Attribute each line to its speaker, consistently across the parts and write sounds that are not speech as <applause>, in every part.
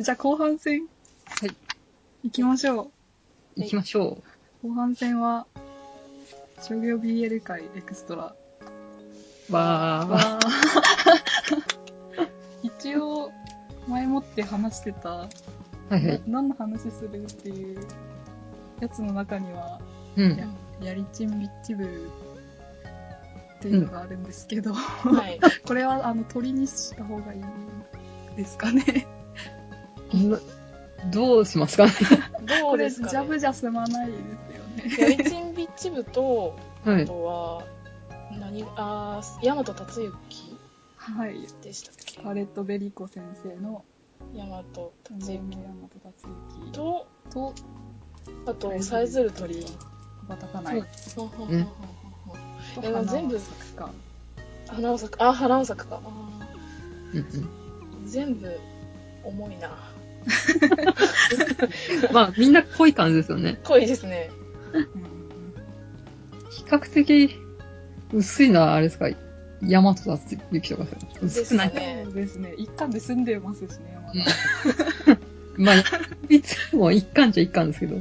Speaker 1: じゃあ後半戦
Speaker 2: はい。
Speaker 1: 行きましょ
Speaker 2: 行きましょ
Speaker 1: う。後半戦は、商業 BL 界エクストラ
Speaker 2: う。わー。
Speaker 1: は、<laughs> 一応、前もって話してた、
Speaker 2: はいはい。
Speaker 1: 何の話するっていうやつの中には、
Speaker 2: うん。
Speaker 1: ややりちんビッチ部っていうのがあるんですけど、
Speaker 3: はい。<laughs>
Speaker 1: これはあの鳥にした方がいいですかね。
Speaker 2: などうしますかね？
Speaker 3: ど <laughs>
Speaker 1: これ
Speaker 3: うですか、ね、
Speaker 1: ジャブじゃ済まないですよね。
Speaker 3: ヤリチンビッチ部と、
Speaker 2: はい。
Speaker 3: あとは、何、あー、大和達之
Speaker 1: はい。
Speaker 3: でしたっけ？
Speaker 1: パレット・ベリコ先生の
Speaker 3: 大和達
Speaker 1: 山
Speaker 3: 之
Speaker 1: 本達之
Speaker 3: と、
Speaker 1: と、
Speaker 3: あと、さえずる鳥。
Speaker 1: 羽ばたかない。
Speaker 3: ほんほんほんほんほん
Speaker 1: と
Speaker 3: いや全部
Speaker 1: 花は咲くか。
Speaker 3: 花を咲く、あ、花を咲くか。あ
Speaker 2: うんうん
Speaker 3: ー全部、重いな。<laughs>
Speaker 2: まあ、みんな濃い感じですよね。
Speaker 3: 濃いですね。
Speaker 1: うん
Speaker 2: 比較的、薄いのはあれですか？大和達之とか薄くない、
Speaker 3: ですね
Speaker 1: そうですね。一巻で住んでますしね、<laughs> ま
Speaker 2: あ、いつも一巻じゃ一巻ですけど。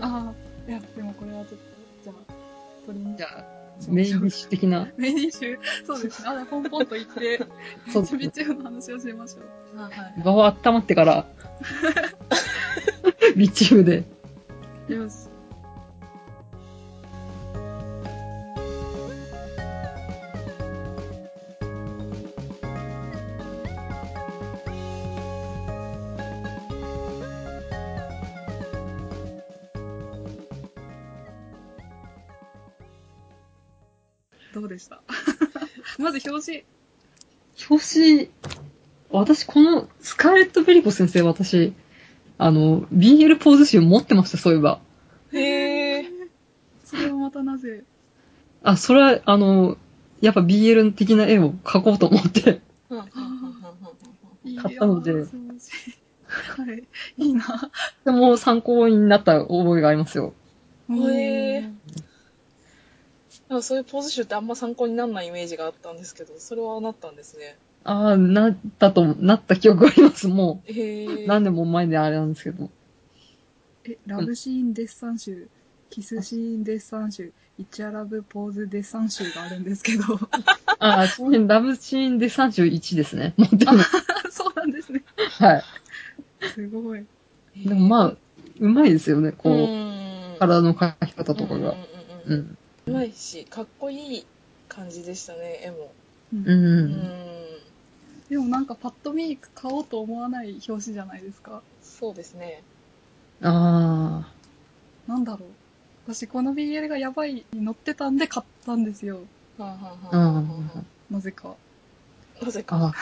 Speaker 1: ああ、いや、でもこれはちょっと、じゃあ、鳥に
Speaker 2: じゃあ、メインディッシュ的な。
Speaker 1: メインディッシュ、そうですね。あ、ポンポンと言って、
Speaker 2: そう
Speaker 1: ちびちの話をしましょう。
Speaker 3: はい。
Speaker 2: 場を温まってから、<laughs> ビッチ部で。
Speaker 1: よし。どうでした？<laughs> まず表紙。
Speaker 2: 表紙、私このスカーレット・ベリコ先生私、あの、BL ポーズ集持ってました、そういえば。
Speaker 3: へー。
Speaker 1: それはまたなぜ？
Speaker 2: あ、それは、あの、やっぱ BL 的な絵を描こうと思って。買ったので
Speaker 1: はい。いいな。
Speaker 2: でも参考になった覚えがありますよ。
Speaker 3: へー
Speaker 1: うん
Speaker 3: なんかそういうポーズ集ってあんま参考にならないイメージがあったんですけど、それはなったんですね。
Speaker 2: ああ、なったと、なった記憶があります。も
Speaker 3: へ
Speaker 2: う、
Speaker 3: ー。
Speaker 2: 何年も前であれなんですけど。
Speaker 1: え、ラブシーンデッサン集、キスシーンデッサン集、イチャラブポーズデッサン集があるんですけど。<laughs>
Speaker 2: ああ、ラブシーンで31ですね。持ってるの。
Speaker 1: そうなんですね。
Speaker 2: はい。
Speaker 1: すごい。
Speaker 2: でもまあ、うまいですよね、
Speaker 3: う
Speaker 2: こう。体の描き方とかが。
Speaker 3: うんうまいし、かっこいい感じでしたね、絵も。
Speaker 1: うん
Speaker 2: う。
Speaker 3: うんん。
Speaker 1: でもなんかパッと見買おうと思わない表紙じゃないですか。
Speaker 3: そうですね。
Speaker 2: あ
Speaker 1: なんだろう。私この BL がやばいに載ってたんで買ったんですよ。
Speaker 3: はんは
Speaker 2: あ。うん
Speaker 3: はんはん
Speaker 1: なぜか。
Speaker 3: なぜか。
Speaker 2: あ。あ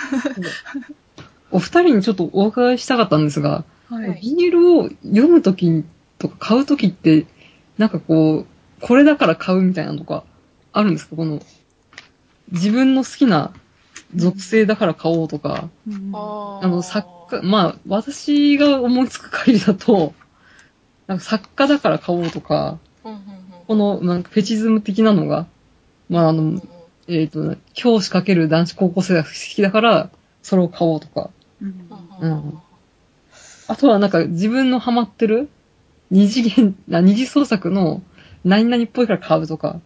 Speaker 2: お二人にちょっとお伺いしたかったんですが、
Speaker 1: はい。
Speaker 3: はい
Speaker 2: ビールを読むときとか買うときって、なんかこう、これだから買うみたいなのとか、あるんですか？この、自分の好きな属性だから買おうとか、
Speaker 1: うん。
Speaker 3: あ
Speaker 2: の、作家、まあ、私が思いつく限りだと、なんか作家だから買おうとか、
Speaker 3: うんうんうん。
Speaker 2: この、なんかフェチズム的なのが、まあ、あ
Speaker 3: うんうん。
Speaker 2: の、えっ、と、教師かける男子高校生が好きだから、それを買おうとか。
Speaker 1: うん
Speaker 3: うん。
Speaker 2: うん。あとはなんか自分のハマってる二次元、あ二次創作の何々っぽいから買うとか、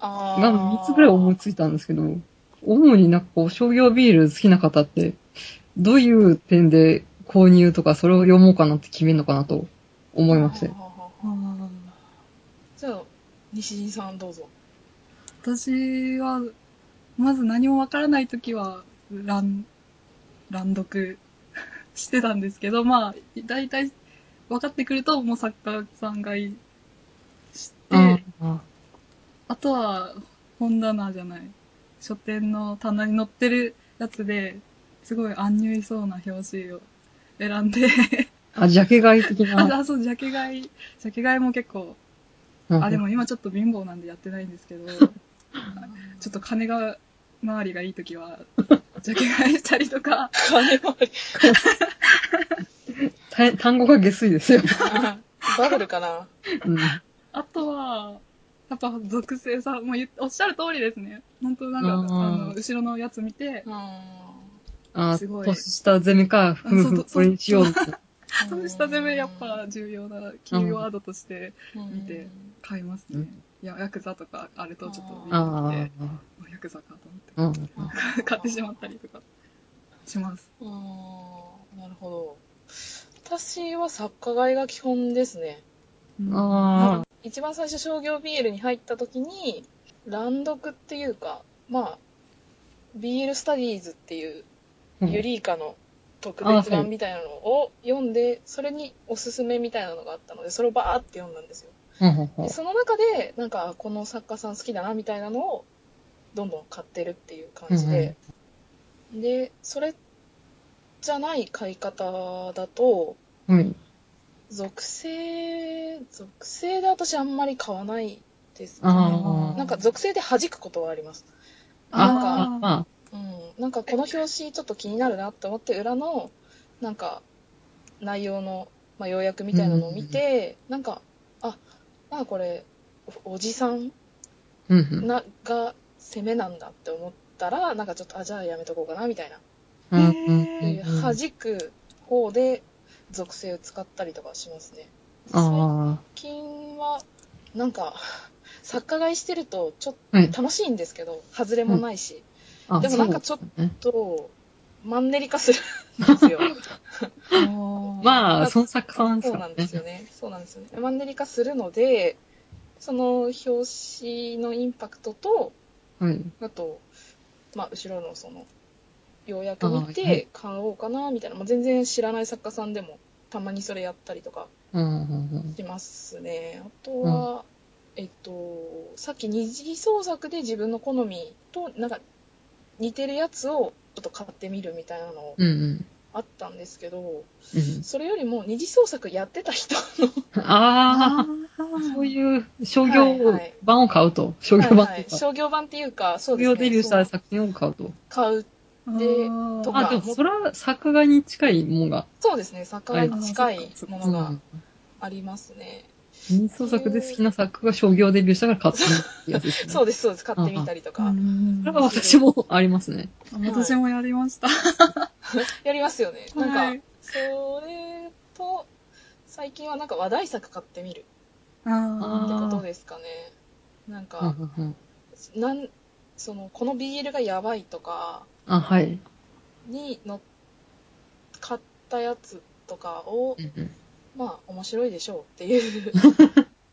Speaker 3: あー
Speaker 2: が3つぐらい思いついたんですけど、主になんかこう商業ビール好きな方って、どういう点で購入とかそれを読もうかなって決めるのかなと思いまして。
Speaker 3: はははは
Speaker 1: あ
Speaker 3: じゃあ、西井さんどうぞ。
Speaker 1: ー私は、まず何もわからないときは、乱、乱読してたんですけど、まあ、大体分かってくると、もう作家さんがい
Speaker 2: あ
Speaker 1: あとは本棚じゃない、書店の棚に載ってるやつで、すごいアンニュイそうな表紙を選んで、<laughs>
Speaker 2: あ、ジャケ買い的な？<laughs>
Speaker 1: あ、あそう、ジャケ買い、ジャケ買いも結構、あ、でも今ちょっと貧乏なんでやってないんですけど、<laughs> ちょっと金が、周りがいいときは、ジャケ買いしたりとか、
Speaker 3: 金回り。
Speaker 2: た単語が下水ですよ。
Speaker 3: バブルかな
Speaker 2: うん。
Speaker 1: あとは、やっぱ属性さ、もうおっしゃる通りですね。本当なんか、あ
Speaker 2: うん
Speaker 1: の、後ろのやつ見て、
Speaker 3: うん。
Speaker 2: あ
Speaker 1: すごい
Speaker 2: 年下攻めか、夫婦
Speaker 1: そう
Speaker 2: これにしよう。<laughs>
Speaker 1: 年下攻めやっぱ重要なキーワードとして見て買いますね。
Speaker 2: うん
Speaker 1: いや、ヤクザとかあるとちょっと見
Speaker 2: あ
Speaker 1: て
Speaker 2: あ、
Speaker 1: あヤクザかと
Speaker 2: うん。
Speaker 1: 思って、<laughs> 買ってしまったりとかします。
Speaker 3: なるほど。私は作家買いが基本ですね。
Speaker 2: あ
Speaker 3: 一番最初商業 BL に入った時に、乱読っていうか、まあ、BL スタディーズっていう
Speaker 2: あ。
Speaker 3: ユリイカの特別版みたいなのを読んで、それにおすすめみたいなのがあったので、それをバーって読んだんですよ。
Speaker 2: うんうんうん
Speaker 3: でその中で、なんか、この作家さん好きだなみたいなのを、どんどん買ってるっていう感じで。で、それじゃない買い方だと、
Speaker 2: はい。
Speaker 3: 属性、属性で私あんまり買わないですね。
Speaker 2: ああ。
Speaker 3: なんか属性で弾くことはあります。
Speaker 2: あ
Speaker 3: なんか
Speaker 2: あ、ま
Speaker 3: うん。なんかこの表紙ちょっと気になるなって思って裏の、なんか内容の、まあ、要約みたいなのを見て、なんか、あ、なんかこれ、おおじさん
Speaker 2: あ。うんうん。
Speaker 3: なが攻めなんだって思ったら、なんかちょっと、あ、じゃあやめとこうかなみたいな。
Speaker 2: うん。
Speaker 3: 弾く方で属性を使ったりとかしますね。
Speaker 2: あ
Speaker 3: 最近は、なんか、<laughs> 作家買いしてると、ちょっ。と楽しいんですけど、外れもないし、
Speaker 2: あ
Speaker 3: でもなんかちょっと、マンネリ化するんですよ。<laughs> <laughs>
Speaker 2: まあ、その作家さんです
Speaker 3: そう。なんですよね。そうなんですよね。マンネリ化するので、その表紙のインパクトと、
Speaker 2: はい。
Speaker 3: あと、まあ、後ろのその、要約見
Speaker 2: あーはい
Speaker 3: て買おうかな、みたいな。まあ、全然知らない作家さんでも、たまにそれやったりとか。しますね。あとは、えっと、さっき二次創作で自分の好みと、なんか、似てるやつをちょっと買ってみるみたいなの。あったんですけど、
Speaker 2: うん。
Speaker 3: それよりも二次創作やってた人の、
Speaker 2: ああ、
Speaker 1: あ
Speaker 2: そういう商
Speaker 3: はい
Speaker 2: 業
Speaker 3: はい
Speaker 2: 版を買うと。商業
Speaker 3: はいはい、
Speaker 2: 版っていうか、
Speaker 3: 商業版っていうか、そう
Speaker 2: 商
Speaker 3: ですね。
Speaker 2: 業デビューした作品を買うと。
Speaker 3: 買う。でとか
Speaker 2: あ、でもそれは作画に近いものが。
Speaker 3: そうですね。作家に近いものが
Speaker 2: うん
Speaker 3: ありますね。
Speaker 2: 二創作で好きな作家が商業デビューしたから買ってみるってやつですね。
Speaker 3: そうです、そうです。買ってみたりとか。
Speaker 2: それは私もありますね。
Speaker 1: 私もやりました。<laughs>
Speaker 3: やりますよね。なんか、
Speaker 1: はい
Speaker 3: それと、最近はなんか話題作買ってみる
Speaker 1: あ
Speaker 3: ってことですかね。なん
Speaker 2: うん
Speaker 3: か、なん、その、この BL がやばいとか
Speaker 2: あ、はい。
Speaker 3: にの買ったやつとかを
Speaker 2: う、んうん。
Speaker 3: まあ、面白いでしょうっていう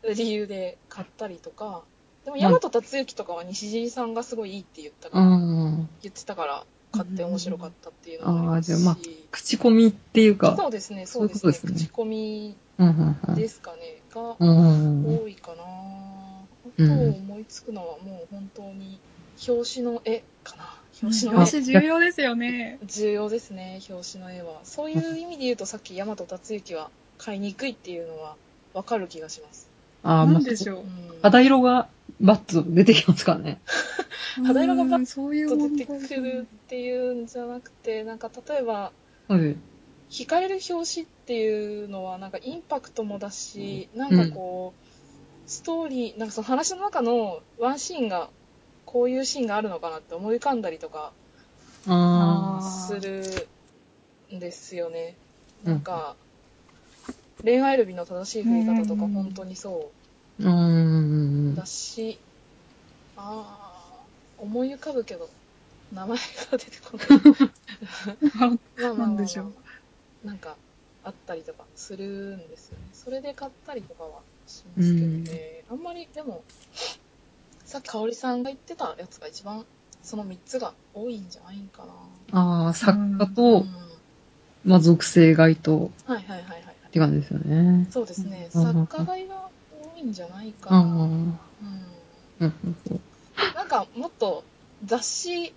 Speaker 3: <laughs> 理由で買ったりとか、でも、大和達之とかは西尻さんがすごいいいって言ったから、
Speaker 2: うん。
Speaker 3: 言ってたから、買って面白かったっていうのもありますし、
Speaker 2: あーじゃあま口コミっていうか。
Speaker 3: そうですね、そうですね、
Speaker 2: ね
Speaker 3: 口コミ
Speaker 2: うんうんうん
Speaker 3: ですかね、が
Speaker 2: うんうん
Speaker 3: 多いかな、あと思いつくのはもう本当に、表紙の絵かな。表紙の絵。
Speaker 1: 私重要ですよね。
Speaker 3: 重要ですね、表紙の絵は。そういう意味で言うと、さっき大和達之は買いにくいっていうのはわかる気がします。
Speaker 2: ああ
Speaker 1: なんでしょう？
Speaker 3: う。ん。
Speaker 2: 肌色がバッと出てきますからね。<laughs>
Speaker 3: 肌色がバッ
Speaker 1: うんそういう
Speaker 3: と
Speaker 1: 問
Speaker 3: 出てくるっていうんじゃなくて、なんか例えば、
Speaker 2: はい。
Speaker 3: 惹かれる表紙っていうのはなんかインパクトもだし、なんかこう、ストーリー、なんかその話の中のワンシーンが、こういうシーンがあるのかなって思い浮かんだりとか
Speaker 2: あ
Speaker 3: するんですよね。
Speaker 2: うん
Speaker 3: なんか、恋愛ルビの正しい振り方とか
Speaker 1: うん
Speaker 3: 本当にそ
Speaker 2: ー。うん
Speaker 3: う。だし、ああ、思い浮かぶけど、名前が出てこない。<laughs> まあまあ
Speaker 1: ょう
Speaker 3: なんか、あったりとかするんですよね。それで買ったりとかはしますけどね。あんまり、でも、さっき香織さんが言ってたやつが一番、その3つが多いんじゃないんかな。
Speaker 2: ああ、作家
Speaker 3: う
Speaker 2: と
Speaker 3: ん、
Speaker 2: まあ、属性買いと、
Speaker 3: はいはいはいはいはい。
Speaker 2: って感じですよね。
Speaker 3: そうですね。
Speaker 2: うん
Speaker 3: 作家買いが多いんじゃないかな。
Speaker 2: うん。
Speaker 3: うんなんかもっと雑誌、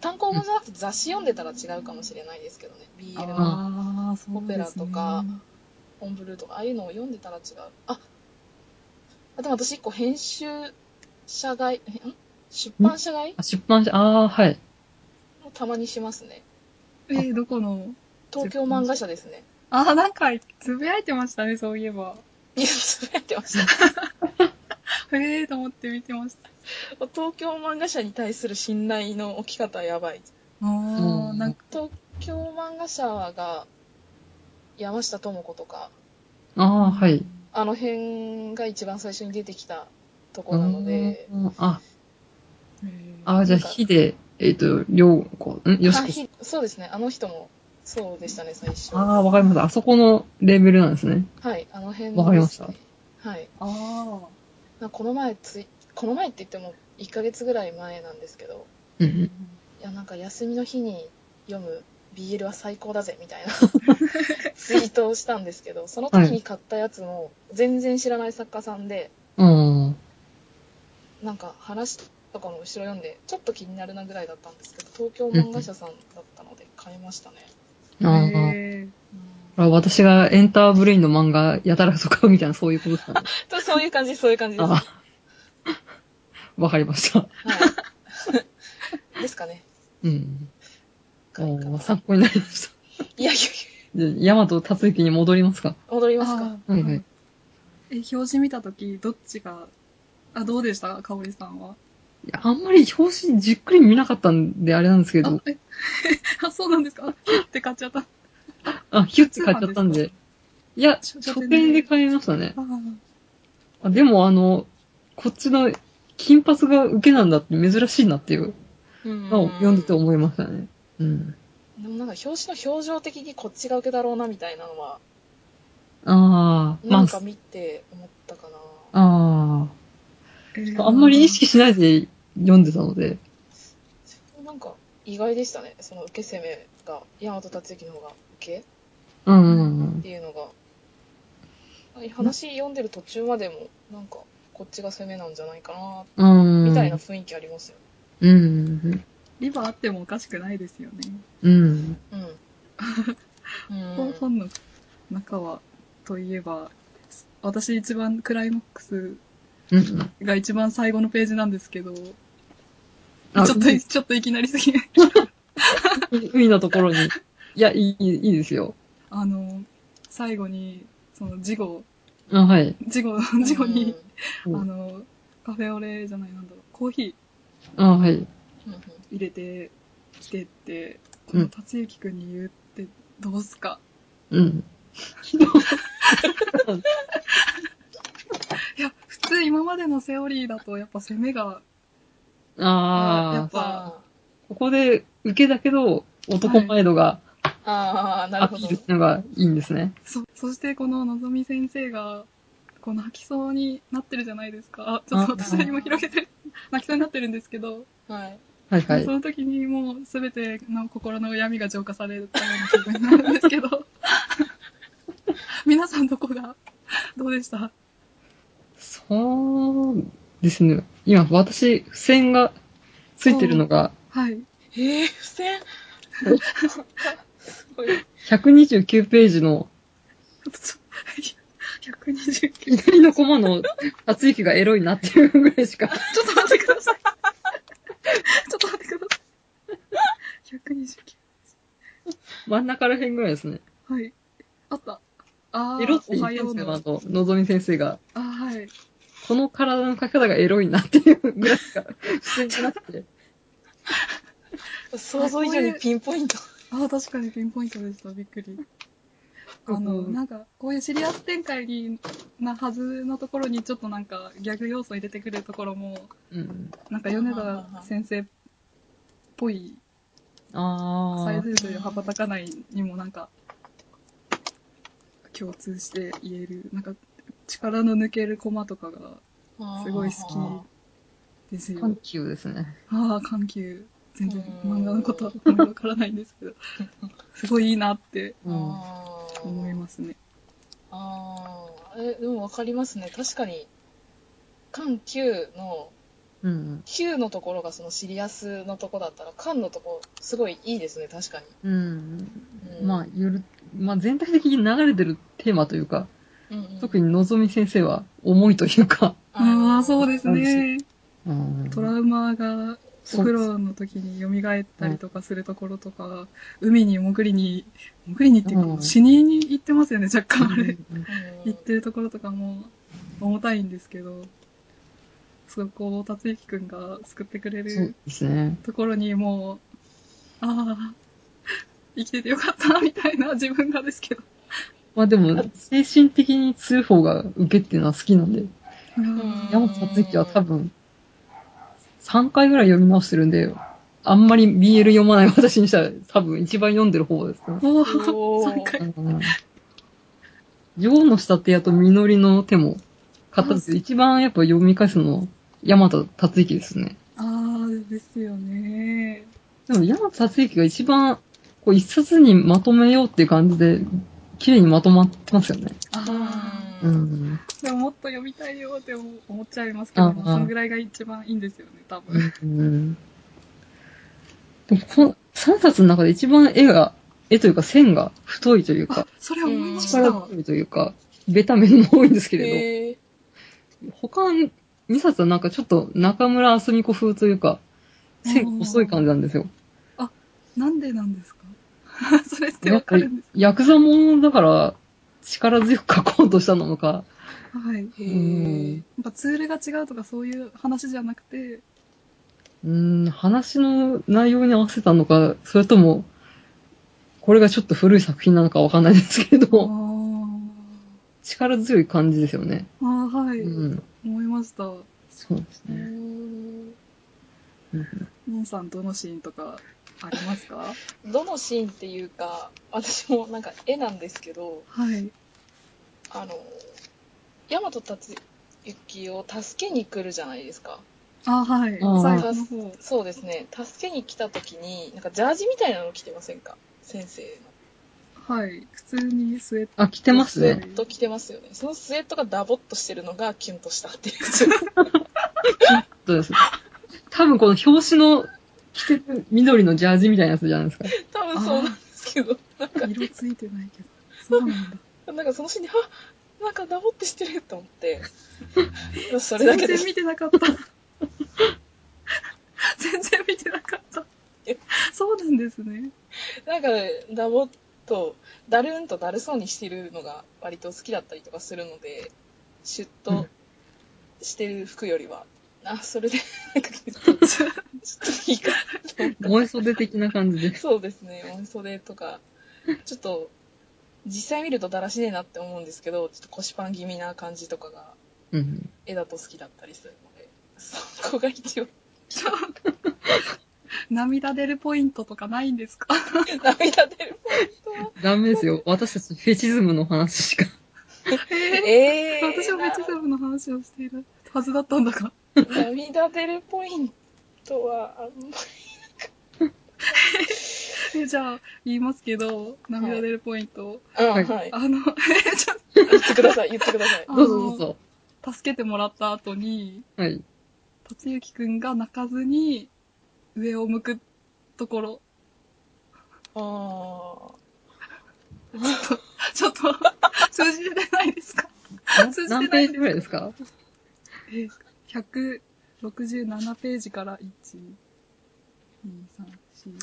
Speaker 3: 単行本じゃなくて雑誌読んでたら違うかもしれないですけどね。BL の。オペラとかオンブルーとか、ああいうのを読んでたら違う。あ、あでも私一個編集者買い、えん？出版社買い
Speaker 2: あ出版社、ああ、はい。
Speaker 3: もたまにしますね。
Speaker 1: えー、どこの？
Speaker 3: 東京漫画社ですね。
Speaker 1: あー、なんか、つぶやいてましたね、そういえば。
Speaker 3: いや、つぶやいてました。<laughs>
Speaker 1: へえーと思って見てました。
Speaker 3: 東京漫画社に対する信頼の置き方はやばい。
Speaker 1: ああ、
Speaker 2: うん
Speaker 1: なんか、
Speaker 3: 東京漫画社が山下智子とか、
Speaker 2: ああ、はい。
Speaker 3: あの辺が一番最初に出てきたとこなので、
Speaker 2: うんあ、じゃあ、火で、えっ、と、りょうこ、んよし
Speaker 3: そうですね、あの人もそうでしたね、最初。
Speaker 2: ああ、わかりました。あそこのレベルなんですね。
Speaker 3: はい、あの辺
Speaker 2: わかりました
Speaker 3: はい。
Speaker 1: あ
Speaker 3: なんかこの前つい、この前って言っても1ヶ月ぐらい前なんですけど、
Speaker 2: うん。
Speaker 3: いや、なんか休みの日に読む BL は最高だぜ、みたいな <laughs> ツイートをしたんですけど、その時に買ったやつも全然知らない作家さんで、
Speaker 2: うん。
Speaker 3: なんか話とかの後ろ読んで、ちょっと気になるなぐらいだったんですけど、東京漫画社さんだったので買いましたね。
Speaker 2: ああ。
Speaker 1: へー
Speaker 2: これは私がエンターブレインの漫画やたらと買うみたいなそういうことですか
Speaker 3: そういう感じ、そういう感じです。
Speaker 2: わかりました。
Speaker 3: い。ですかね。
Speaker 2: うん。おー参考になりました。
Speaker 3: いやいやい
Speaker 2: じゃあ、ヤマト達之に戻りますか？
Speaker 3: や、戻りますか。
Speaker 2: はいはい
Speaker 1: え、表示見たとき、どっちが、あ、どうでした？かおりさんは？
Speaker 2: いや、あんまり表紙じっくり見なかったんであれなんですけど、、
Speaker 1: あえ、<laughs> あ、そうなんですか？って買っちゃった。
Speaker 2: あ、ヒュッて買っちゃったんで。いや、
Speaker 1: 書
Speaker 2: 書
Speaker 1: 店で
Speaker 2: 買いましたね。
Speaker 1: あ
Speaker 2: でもあの、こっちの金髪が受けなんだって珍しいなっていう
Speaker 3: うん
Speaker 2: のを読んでて思いましたね。うん。
Speaker 3: でもなんか表紙の表情的にこっちが受けだろうなみたいなのは、
Speaker 2: ああ、まあ
Speaker 3: なん、か見て思ったかな。
Speaker 2: あ
Speaker 1: えー
Speaker 2: あ、あんまり意識しないで読んでたので、
Speaker 3: なんか意外でしたね。その受け攻めが、大和達之の方が受け
Speaker 2: うんうんうん
Speaker 3: っ。ていうのが。話読んでる途中までも、なんか、こっちが攻めなんじゃないか
Speaker 2: う
Speaker 3: な、
Speaker 2: ん。
Speaker 3: みたいな雰囲気ありますよ。
Speaker 2: うん。うん。
Speaker 1: リバーあってもおかしくないですよね。
Speaker 2: うん。
Speaker 3: うん。うん。
Speaker 1: 本の中は、といえば、私一番クライマックス
Speaker 2: うん。
Speaker 1: が一番最後のページなんですけど、ち
Speaker 2: あ
Speaker 1: ょっと、ちょっといきなりすぎ。
Speaker 2: 海のところに。いや、いい、いいですよ。
Speaker 1: あの、最後に、その、事後、
Speaker 2: あ、はい。
Speaker 1: 事後、事後に、
Speaker 2: うん
Speaker 1: あの、カフェオレじゃない、なんだろう、コーヒー
Speaker 2: あ、はい。
Speaker 1: 入れてきてって、こ
Speaker 2: うん
Speaker 1: の達之くんに言ってどうすか？
Speaker 2: うん。<laughs>
Speaker 1: いや、普通今までのセオリーだと、やっぱ攻めが、や
Speaker 2: ああ、
Speaker 1: っぱ
Speaker 3: あ
Speaker 2: ここで受けだけど、男前度が
Speaker 3: ーあー、なるほど
Speaker 2: アピール。するのがいいんですね。
Speaker 1: そ、そしてこののぞみ先生が、こう泣きそうになってるじゃないですか。あ、ちょっと私は今広げてる、<laughs> 泣きそうになってるんですけど、
Speaker 3: はい。
Speaker 2: はいはい
Speaker 1: そ。の時にもうすべての心の闇が浄化されたような気分になるんですけど、<laughs> 皆さんどこが、どうでした？
Speaker 2: そうですね。今、私、付箋がついてるのが、
Speaker 1: はい。
Speaker 3: えー、付箋？すごい。
Speaker 2: 129ページの
Speaker 1: 129。
Speaker 2: 左のコマの達之がエロいなっていうぐらいしか。
Speaker 1: ちょっと待ってください。ちょっと待ってください。129。
Speaker 2: 真ん中ら辺ぐらいですね。
Speaker 1: はい。あった。あー、
Speaker 2: エロって
Speaker 1: おは
Speaker 2: 言ってるんですよ、
Speaker 1: ようの。
Speaker 2: あと、のぞみ先生が。
Speaker 1: あー、はい。
Speaker 2: この体の描き方がエロいなっていうぐらいしか、付箋じゃなくて。
Speaker 3: 想像以上にピンポイント。
Speaker 1: あー、確かにピンポイントでした。びっくり。あの、
Speaker 2: うん
Speaker 1: なんか、こういうシリアス展開になはずのところに、ちょっとなんか、ギャグ要素入れてくるところも、
Speaker 2: うん。
Speaker 1: なんか、米田先生っぽい、
Speaker 2: あ
Speaker 1: サイズルで羽ばたかないにもなんか、共通して言える、なんか、力の抜けるコマとかが、すごい好きですよ。
Speaker 2: 緩急ですね。
Speaker 1: ああ、緩急。全然
Speaker 3: うん
Speaker 1: 漫画のことはあんまりわからないんですけど、<laughs> すごいいいなって思いますね。
Speaker 3: ああ、え、でもわかりますね。確かに、緩急の、
Speaker 2: うん。
Speaker 3: 9のところがそのシリアスのとこだったら、間のとこ、すごいいいですね、確かに。
Speaker 2: うん。
Speaker 3: うん
Speaker 2: まあ、よる、まあ全体的に流れてるテーマというか、特にのぞみ先生は重いというか、
Speaker 1: ああ、そう
Speaker 3: で
Speaker 1: ですね。
Speaker 2: うん
Speaker 1: トラウマがお風呂の時に蘇ったりとかするところとか、海に潜りに、潜りにっていうか、
Speaker 2: うん
Speaker 1: 死にに行ってますよね、若干あれ。
Speaker 2: うん
Speaker 1: 行ってるところとかも重たいんですけど、そこを達之くんが救ってくれる。ところにもああ、生きててよかった、みたいな自分がですけど。
Speaker 2: まあでも、精神的に通報が受けっていうのは好きなんで、
Speaker 1: うん
Speaker 2: 山本達之は多分、3回ぐらい読み直してるんで、あんまり BL 読まない <laughs> 私にしたら多分一番読んでる方ですね。
Speaker 1: お
Speaker 3: おー
Speaker 1: ー、3回。
Speaker 2: うん女王の下手やと実りの手も買ったんですけど、一番やっぱ読み返すのは山田達之ですね。
Speaker 1: ああ、ですよね。
Speaker 2: でも山田達之が一番こう一冊にまとめようっていう感じで、綺麗にまとまってますよね。
Speaker 1: ああ、
Speaker 2: う
Speaker 3: うん
Speaker 2: ん。
Speaker 1: でももっと読みたいよって思思っちゃいますけど、
Speaker 2: ああ
Speaker 1: そのぐらいが一番いいんですよね、多
Speaker 2: う
Speaker 1: 分。
Speaker 2: ん。でもこの3冊の中で一番絵が、絵というか線が太いという
Speaker 1: あ
Speaker 2: か、、
Speaker 1: それ思いました。
Speaker 2: 力というか、ベタ面も多いんですけれど、他2冊はなんかちょっと中村あすみ子風というか、線が細い感じなんですよ。
Speaker 1: なんでなんですか？<laughs> それってわ
Speaker 2: やっぱり
Speaker 1: かるんです
Speaker 2: ヤクザものだから力強く書こうとしたのか、
Speaker 1: かはい。
Speaker 2: うん
Speaker 1: っぱツールが違うとかそういう話じゃなくて、
Speaker 2: うーん、話の内容に合わせたのか、それとも、これがちょっと古い作品なのかわかんないですけ
Speaker 1: あ
Speaker 2: ど、
Speaker 1: ー
Speaker 2: 力強い感じですよね。
Speaker 1: あー、はい、
Speaker 2: うん。
Speaker 1: 思いました。
Speaker 2: そうです
Speaker 3: う
Speaker 2: ね。
Speaker 3: ん
Speaker 2: うん
Speaker 1: さんどのシーンとかありますか？
Speaker 3: どのシーンっていうか、私もなんか絵なんですけど、
Speaker 1: はい。
Speaker 3: あの、大和達之を助けに来るじゃないですか。
Speaker 1: あはい。
Speaker 3: そうですね。助けに来た時に、なんかジャージみたいなの着てませんか？先生の。
Speaker 1: はい。普通にスウェット。
Speaker 2: あ、来てますね。
Speaker 3: スウェット着てますよね。そのスウェットがダボっとしてるのがキュンとしたっていう。<laughs>
Speaker 2: そうです。多分この表紙の着てる緑のジャージみたいなやつじゃないですか。
Speaker 3: 多分そうなんですけど、なんか、
Speaker 1: 色ついてないけど。そうなんだ。
Speaker 3: なんかそのシーンで、あなんかダボってしてると思って。それだけで
Speaker 1: 全然見てなかった。全然見てなかった。そうなんですね。
Speaker 3: なんか、ダボっと、だるんとだるそうにしてるのが割と好きだったりとかするので、シュッとしてる服よりは、あ、それで、なんか、ちょっと、いいかなと思った。
Speaker 2: 萌え袖的な感じで。
Speaker 3: そうですね、お袖とか、ちょっと、実際見るとだらしねえなって思うんですけど、ちょっと腰パン気味な感じとかが、
Speaker 2: うん。
Speaker 3: 絵だと好きだったりするので、そこが一番、<laughs>
Speaker 1: 涙出るポイントとかないんですか？
Speaker 3: 涙出るポイントは？
Speaker 2: ダメですよ。私たちフェチズムの話しか。
Speaker 1: え
Speaker 3: えー、
Speaker 1: 私はベチズムの話をしているはずだったんだが。
Speaker 3: 涙出るポイントは、あんま
Speaker 1: えじゃあ、言いますけど、涙出るポイント。
Speaker 2: はい
Speaker 3: はい。
Speaker 1: あの、<laughs> えちょっ
Speaker 3: 言ってください、言ってください。
Speaker 1: あ
Speaker 2: どうぞどうぞ。
Speaker 1: と、助けてもらった後に、
Speaker 2: はい。
Speaker 1: 達之くんが泣かずに、上を向くところ。
Speaker 3: あ <laughs>
Speaker 1: ちょっと、通じてないですか？通じてない
Speaker 2: 何ページぐらいですか？
Speaker 1: え、167ページから1、2、3、4、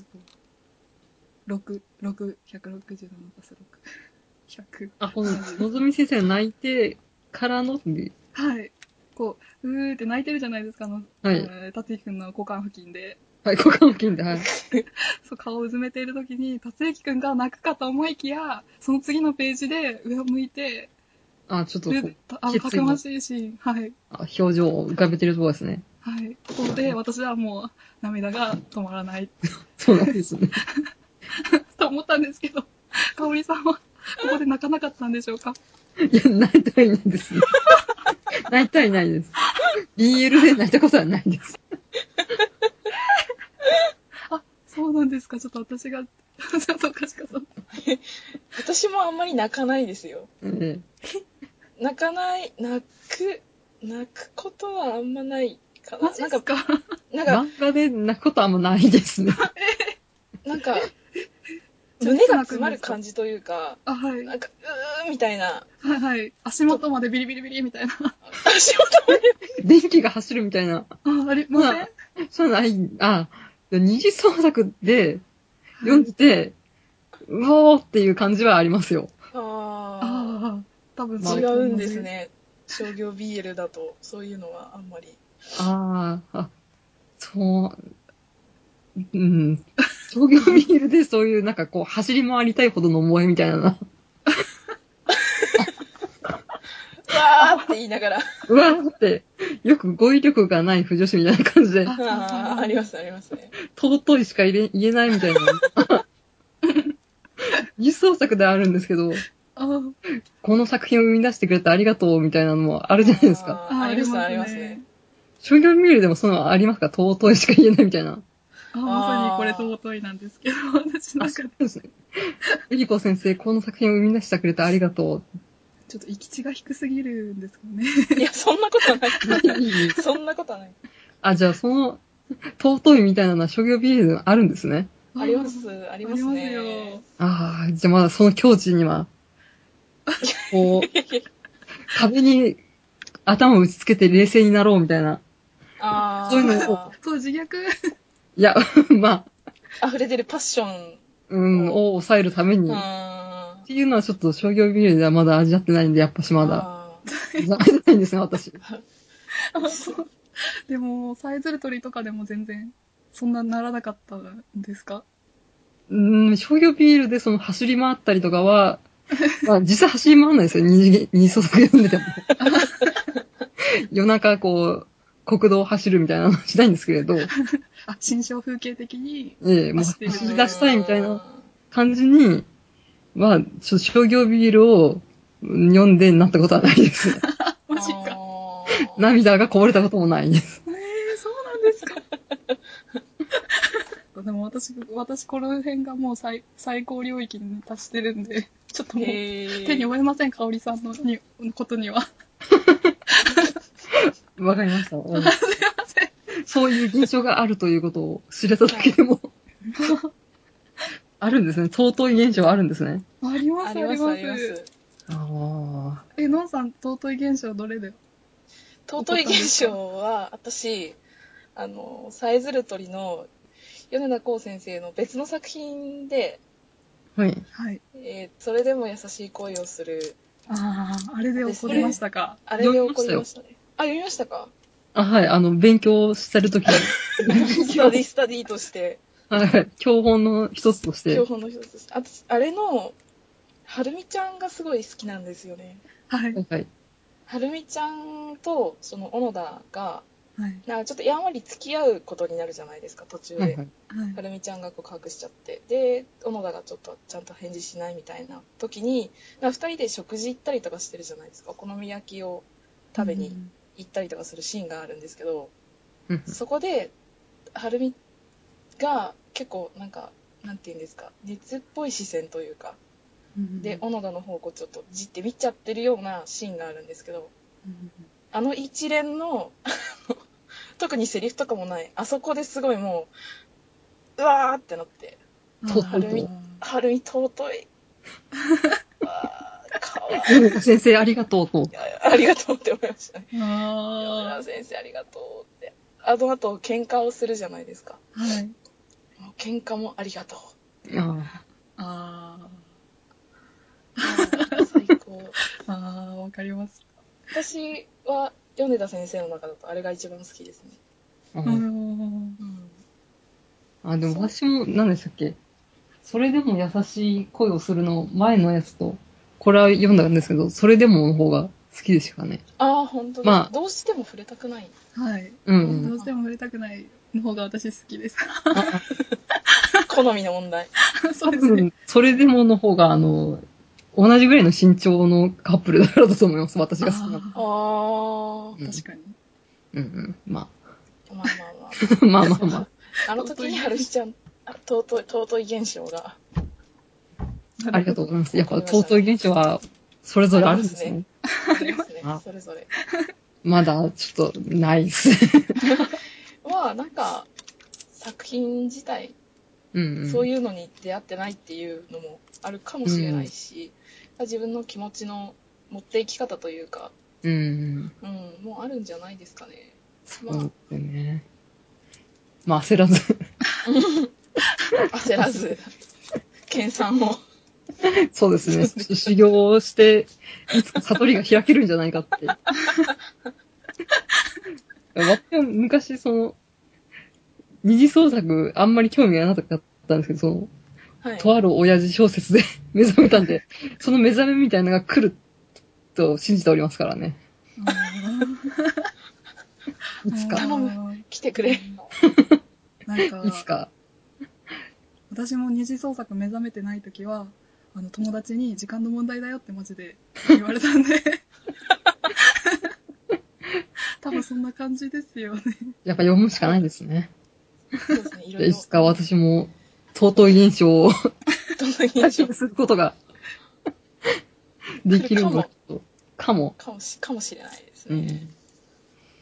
Speaker 1: 5、6、6、167足す6、100。
Speaker 2: あ、この、のぞみ先生が泣いてからの、
Speaker 1: はい。こう、うーって泣いてるじゃないですか、あの、
Speaker 2: はい
Speaker 1: えー達之くんの股間付近で。
Speaker 2: はい、股間付近で、はい。<laughs>
Speaker 1: そう、顔をうずめている時に、達之くんが泣くかと思いきや、その次のページで上を向いて
Speaker 2: あ、ちょっとこう
Speaker 1: る、あ
Speaker 2: の
Speaker 1: たくましいシーン。はい。
Speaker 2: あ表情を浮かべてるところですね。
Speaker 1: はい。ここで、私はもう、涙が止まらない。<laughs>
Speaker 2: そうなんですね。<laughs>
Speaker 1: と思ったんですけど、かおりさんは、ここで泣かなかったんでしょうか？
Speaker 2: いや、泣いたいないですね。<laughs> 泣いたいないです。BL で泣いたことはないです。
Speaker 1: あ、そうなんですか。ちょっと私が、ちょっとおかしかった。
Speaker 3: ー私もあんまり泣かないですよ。
Speaker 2: え
Speaker 3: 泣かない、泣く、泣くことはあんまないかな。
Speaker 1: マジ
Speaker 3: なんか、
Speaker 1: ですか
Speaker 2: え
Speaker 3: なんか、
Speaker 2: 漫画で泣くことはあんまないですね。<laughs>
Speaker 3: なんか、<laughs> 胸が詰まる感じというか、
Speaker 1: あ、はい。
Speaker 3: なんか、うーみたいな、
Speaker 1: はいはい。足元までビリビリビリみたいな。<laughs>
Speaker 3: 足元まで
Speaker 2: 電気が走るみたいな。
Speaker 1: あ、ありません？
Speaker 2: そうない、あ、二次創作で読んでて、うおーっていう感じはありますよ。
Speaker 3: あ
Speaker 1: ああ、多分
Speaker 3: 違うんです。ね。<laughs> 商業 BL だと、そういうのはあんまり。
Speaker 2: ああ、あ、そう、うん、商業ビールでそういうなんかこう走り回りたいほどの思いみたいなな。
Speaker 3: わーって言いながら。
Speaker 2: うわーって、よく語彙力がない不女子みたいな感じで、
Speaker 3: あーありますありますね。
Speaker 2: 尊いしか言え言えないみたいな。<laughs> 輸送作であるんですけど、この作品を生み出してくれてありがとうみたいなのもあるじゃないですか。
Speaker 3: あーありますありますね。。
Speaker 2: 商業ビールでもそういうのありますか？尊いしか言えないみたいな。
Speaker 1: あまさにこれ尊いなんですけど、私なんか
Speaker 2: そうですね。ゆりこ先生、この作品を生み出してくれてありがと
Speaker 1: ちょっと行き地が低すぎるんですかね。
Speaker 3: いや、そんなことはない。そんなことはない。
Speaker 2: あ、じゃあその、尊いみたいなのは商業ビールでもあるんですね。
Speaker 3: あります、ありますね。
Speaker 2: ああ、じゃあまだその境地には、こう、壁に頭を打ちつけて冷静になろうみたいな。
Speaker 3: あ
Speaker 2: そういうのを
Speaker 3: あ。
Speaker 1: そう、自虐。
Speaker 2: いや、<laughs> まあ、
Speaker 3: 溢れてるパッション。
Speaker 2: うん、を抑えるために、
Speaker 3: う
Speaker 2: っ。ていうのはちょっと商業ビールではまだ味わってないんで、やっぱしまだ、
Speaker 3: あ
Speaker 2: 残念ないんですね、私。<laughs>
Speaker 1: でも、サイズル取りとかでも全然、そんなならなかったんですか？
Speaker 2: うん、商業ビールでその走り回ったりとかは、<laughs> まあ実際走り回んないですよ、二次元、二次創作読んでても。<laughs> 夜中こう、国道を走るみたいなのはしないんですけれど、<laughs>
Speaker 1: あ、新象風景的に、
Speaker 2: ええもう
Speaker 1: 走
Speaker 2: り出したいみたいな感じに、まあ、ちょっと商業ビールを読んでなったことはないです。
Speaker 1: マジか。
Speaker 3: か
Speaker 2: 涙がこぼれたこともないです。
Speaker 1: えー、そうなんですか。でも私、私この辺がもう最最高領域に達してるんで、ちょっともう手
Speaker 3: 手
Speaker 1: に負えません、香織さんのにことには。<laughs>
Speaker 2: わかりました。う <laughs> ん
Speaker 1: すいません。
Speaker 2: そういう現象があるということを知れただけでも、<laughs> あるんですね。尊い現象あるんですね。
Speaker 1: あります、あります。
Speaker 3: あります、あります。
Speaker 2: ああ。
Speaker 1: え、のんさん、尊い現象どれで？
Speaker 3: 尊い現象は、私、あの、さえずる鳥の米田光先生の別の作品で、
Speaker 2: はい。
Speaker 1: はい。
Speaker 3: えーそれでも優しい恋をする、
Speaker 1: ああ、あれで怒りましたか？
Speaker 3: あれで起こりましたね。あ、読みましたか？
Speaker 2: あ、はい。あの、勉強してるときに、
Speaker 3: スタディスタディとして、
Speaker 2: はい。教本の一つとして
Speaker 3: 標、本の一つです。あと、あれの、はるみちゃんがすごい好きなんですよね。
Speaker 1: はい。
Speaker 2: はいはい。
Speaker 3: はるみちゃんと、その、小野田が、
Speaker 1: はい。
Speaker 3: なんかちょっとやんわり付き合うことになるじゃないですか、途中で。
Speaker 2: はいはい。
Speaker 1: は。
Speaker 3: るみちゃんが告白しちゃって。で、小野田がちょっとちゃんと返事しないみたいな時に、なんか二人で食事行ったりとかしてるじゃないですか。お好み焼きを食べに行ったりとかするシーンがあるんですけど、
Speaker 2: うん
Speaker 3: そこで、はるみが結構なんか、なんていうんですか、熱っぽい視線というか、
Speaker 1: うん
Speaker 3: で、小野田の方をこうちょっとじって見ちゃってるようなシーンがあるんですけど、あの一連の特にセリフとかもない、あそこですごいもう、うわーってなって、
Speaker 2: 尊い
Speaker 3: はるみ、はるみ尊い。うわーかわいい。
Speaker 2: 先生ありがとうと。
Speaker 3: あありがとうって思いましたね。
Speaker 1: あ
Speaker 3: 先生ありがとうって。あの後、喧嘩をするじゃないですか。
Speaker 1: あ。はい。
Speaker 3: もう喧嘩もありがとう。
Speaker 2: あ
Speaker 1: あ
Speaker 3: 最高。<laughs>
Speaker 1: あ。ああ、わかります。
Speaker 3: 私は、米田先生の中だとあれが一番好きですね。
Speaker 2: あ。
Speaker 1: う
Speaker 2: あ
Speaker 1: ん。
Speaker 2: あ、でも私も、何でしたっけ？それでも優しい恋をするの前のやつと、これは読んだんですけど、それでもの方が好きでしたかね。
Speaker 3: ああ、本当だ、
Speaker 2: まあ
Speaker 3: どうしても触れたくない。
Speaker 1: はい。
Speaker 2: うん、うん。
Speaker 1: どうしても触れたくないの方が私好きです。<laughs>
Speaker 3: 好みの問題。<laughs>
Speaker 1: そ
Speaker 2: 多
Speaker 1: うですね。
Speaker 2: 分、それでもの方が、あの、同じぐらいの身長のカップルだからだと思います、私が好きなの。
Speaker 3: あ
Speaker 1: あ
Speaker 3: あ、
Speaker 2: うん
Speaker 1: あ、確かに。
Speaker 2: うんうん。ま
Speaker 3: まあまあまあ。
Speaker 2: あ、<laughs> まあまあまあ。
Speaker 3: あの時にはるみちゃん、あ尊い、尊い現象が。
Speaker 2: ありがとうございます。やっぱ、尊い現象は、それぞれあるんですね。
Speaker 3: ありますね
Speaker 2: あ。
Speaker 3: それぞれ。
Speaker 2: まだ、ちょっと、ないです。
Speaker 3: まあ、なんか、作品自体、
Speaker 2: うん、うん。
Speaker 3: そういうのに出会ってないっていうのもあるかもしれないし、自分の気持ちの持っていき方というか、
Speaker 2: うん。うん。
Speaker 3: うん、もうあるんじゃないですかね。
Speaker 2: そうですよね。まあ、焦らず。
Speaker 3: 焦らず、研鑽を。
Speaker 2: そうですね。修行をして、いつか悟りが開けるんじゃないかって。私は昔、その、二次創作、あんまり興味がなかったたんですけど、その、
Speaker 3: はい。
Speaker 2: とある親父小説で <laughs> 目覚めたんで、その目覚めみたいなのが来ると信じておりますからね。いつか、
Speaker 3: 頼む来てくれ。<laughs>
Speaker 1: なんか
Speaker 2: いつか。
Speaker 1: 私も二次創作目覚めてない時はあの友達に時間の問題だよってマジで <laughs> 言われたんで多分そんな感じですよね
Speaker 2: やっぱ読むしかないですね。
Speaker 3: そうですね、いろいろ。
Speaker 2: いつか私も、尊い現象を
Speaker 3: どんな印
Speaker 2: 体
Speaker 3: 象
Speaker 2: 験することができるのだと。かも。
Speaker 3: かもし、かもしれないですね。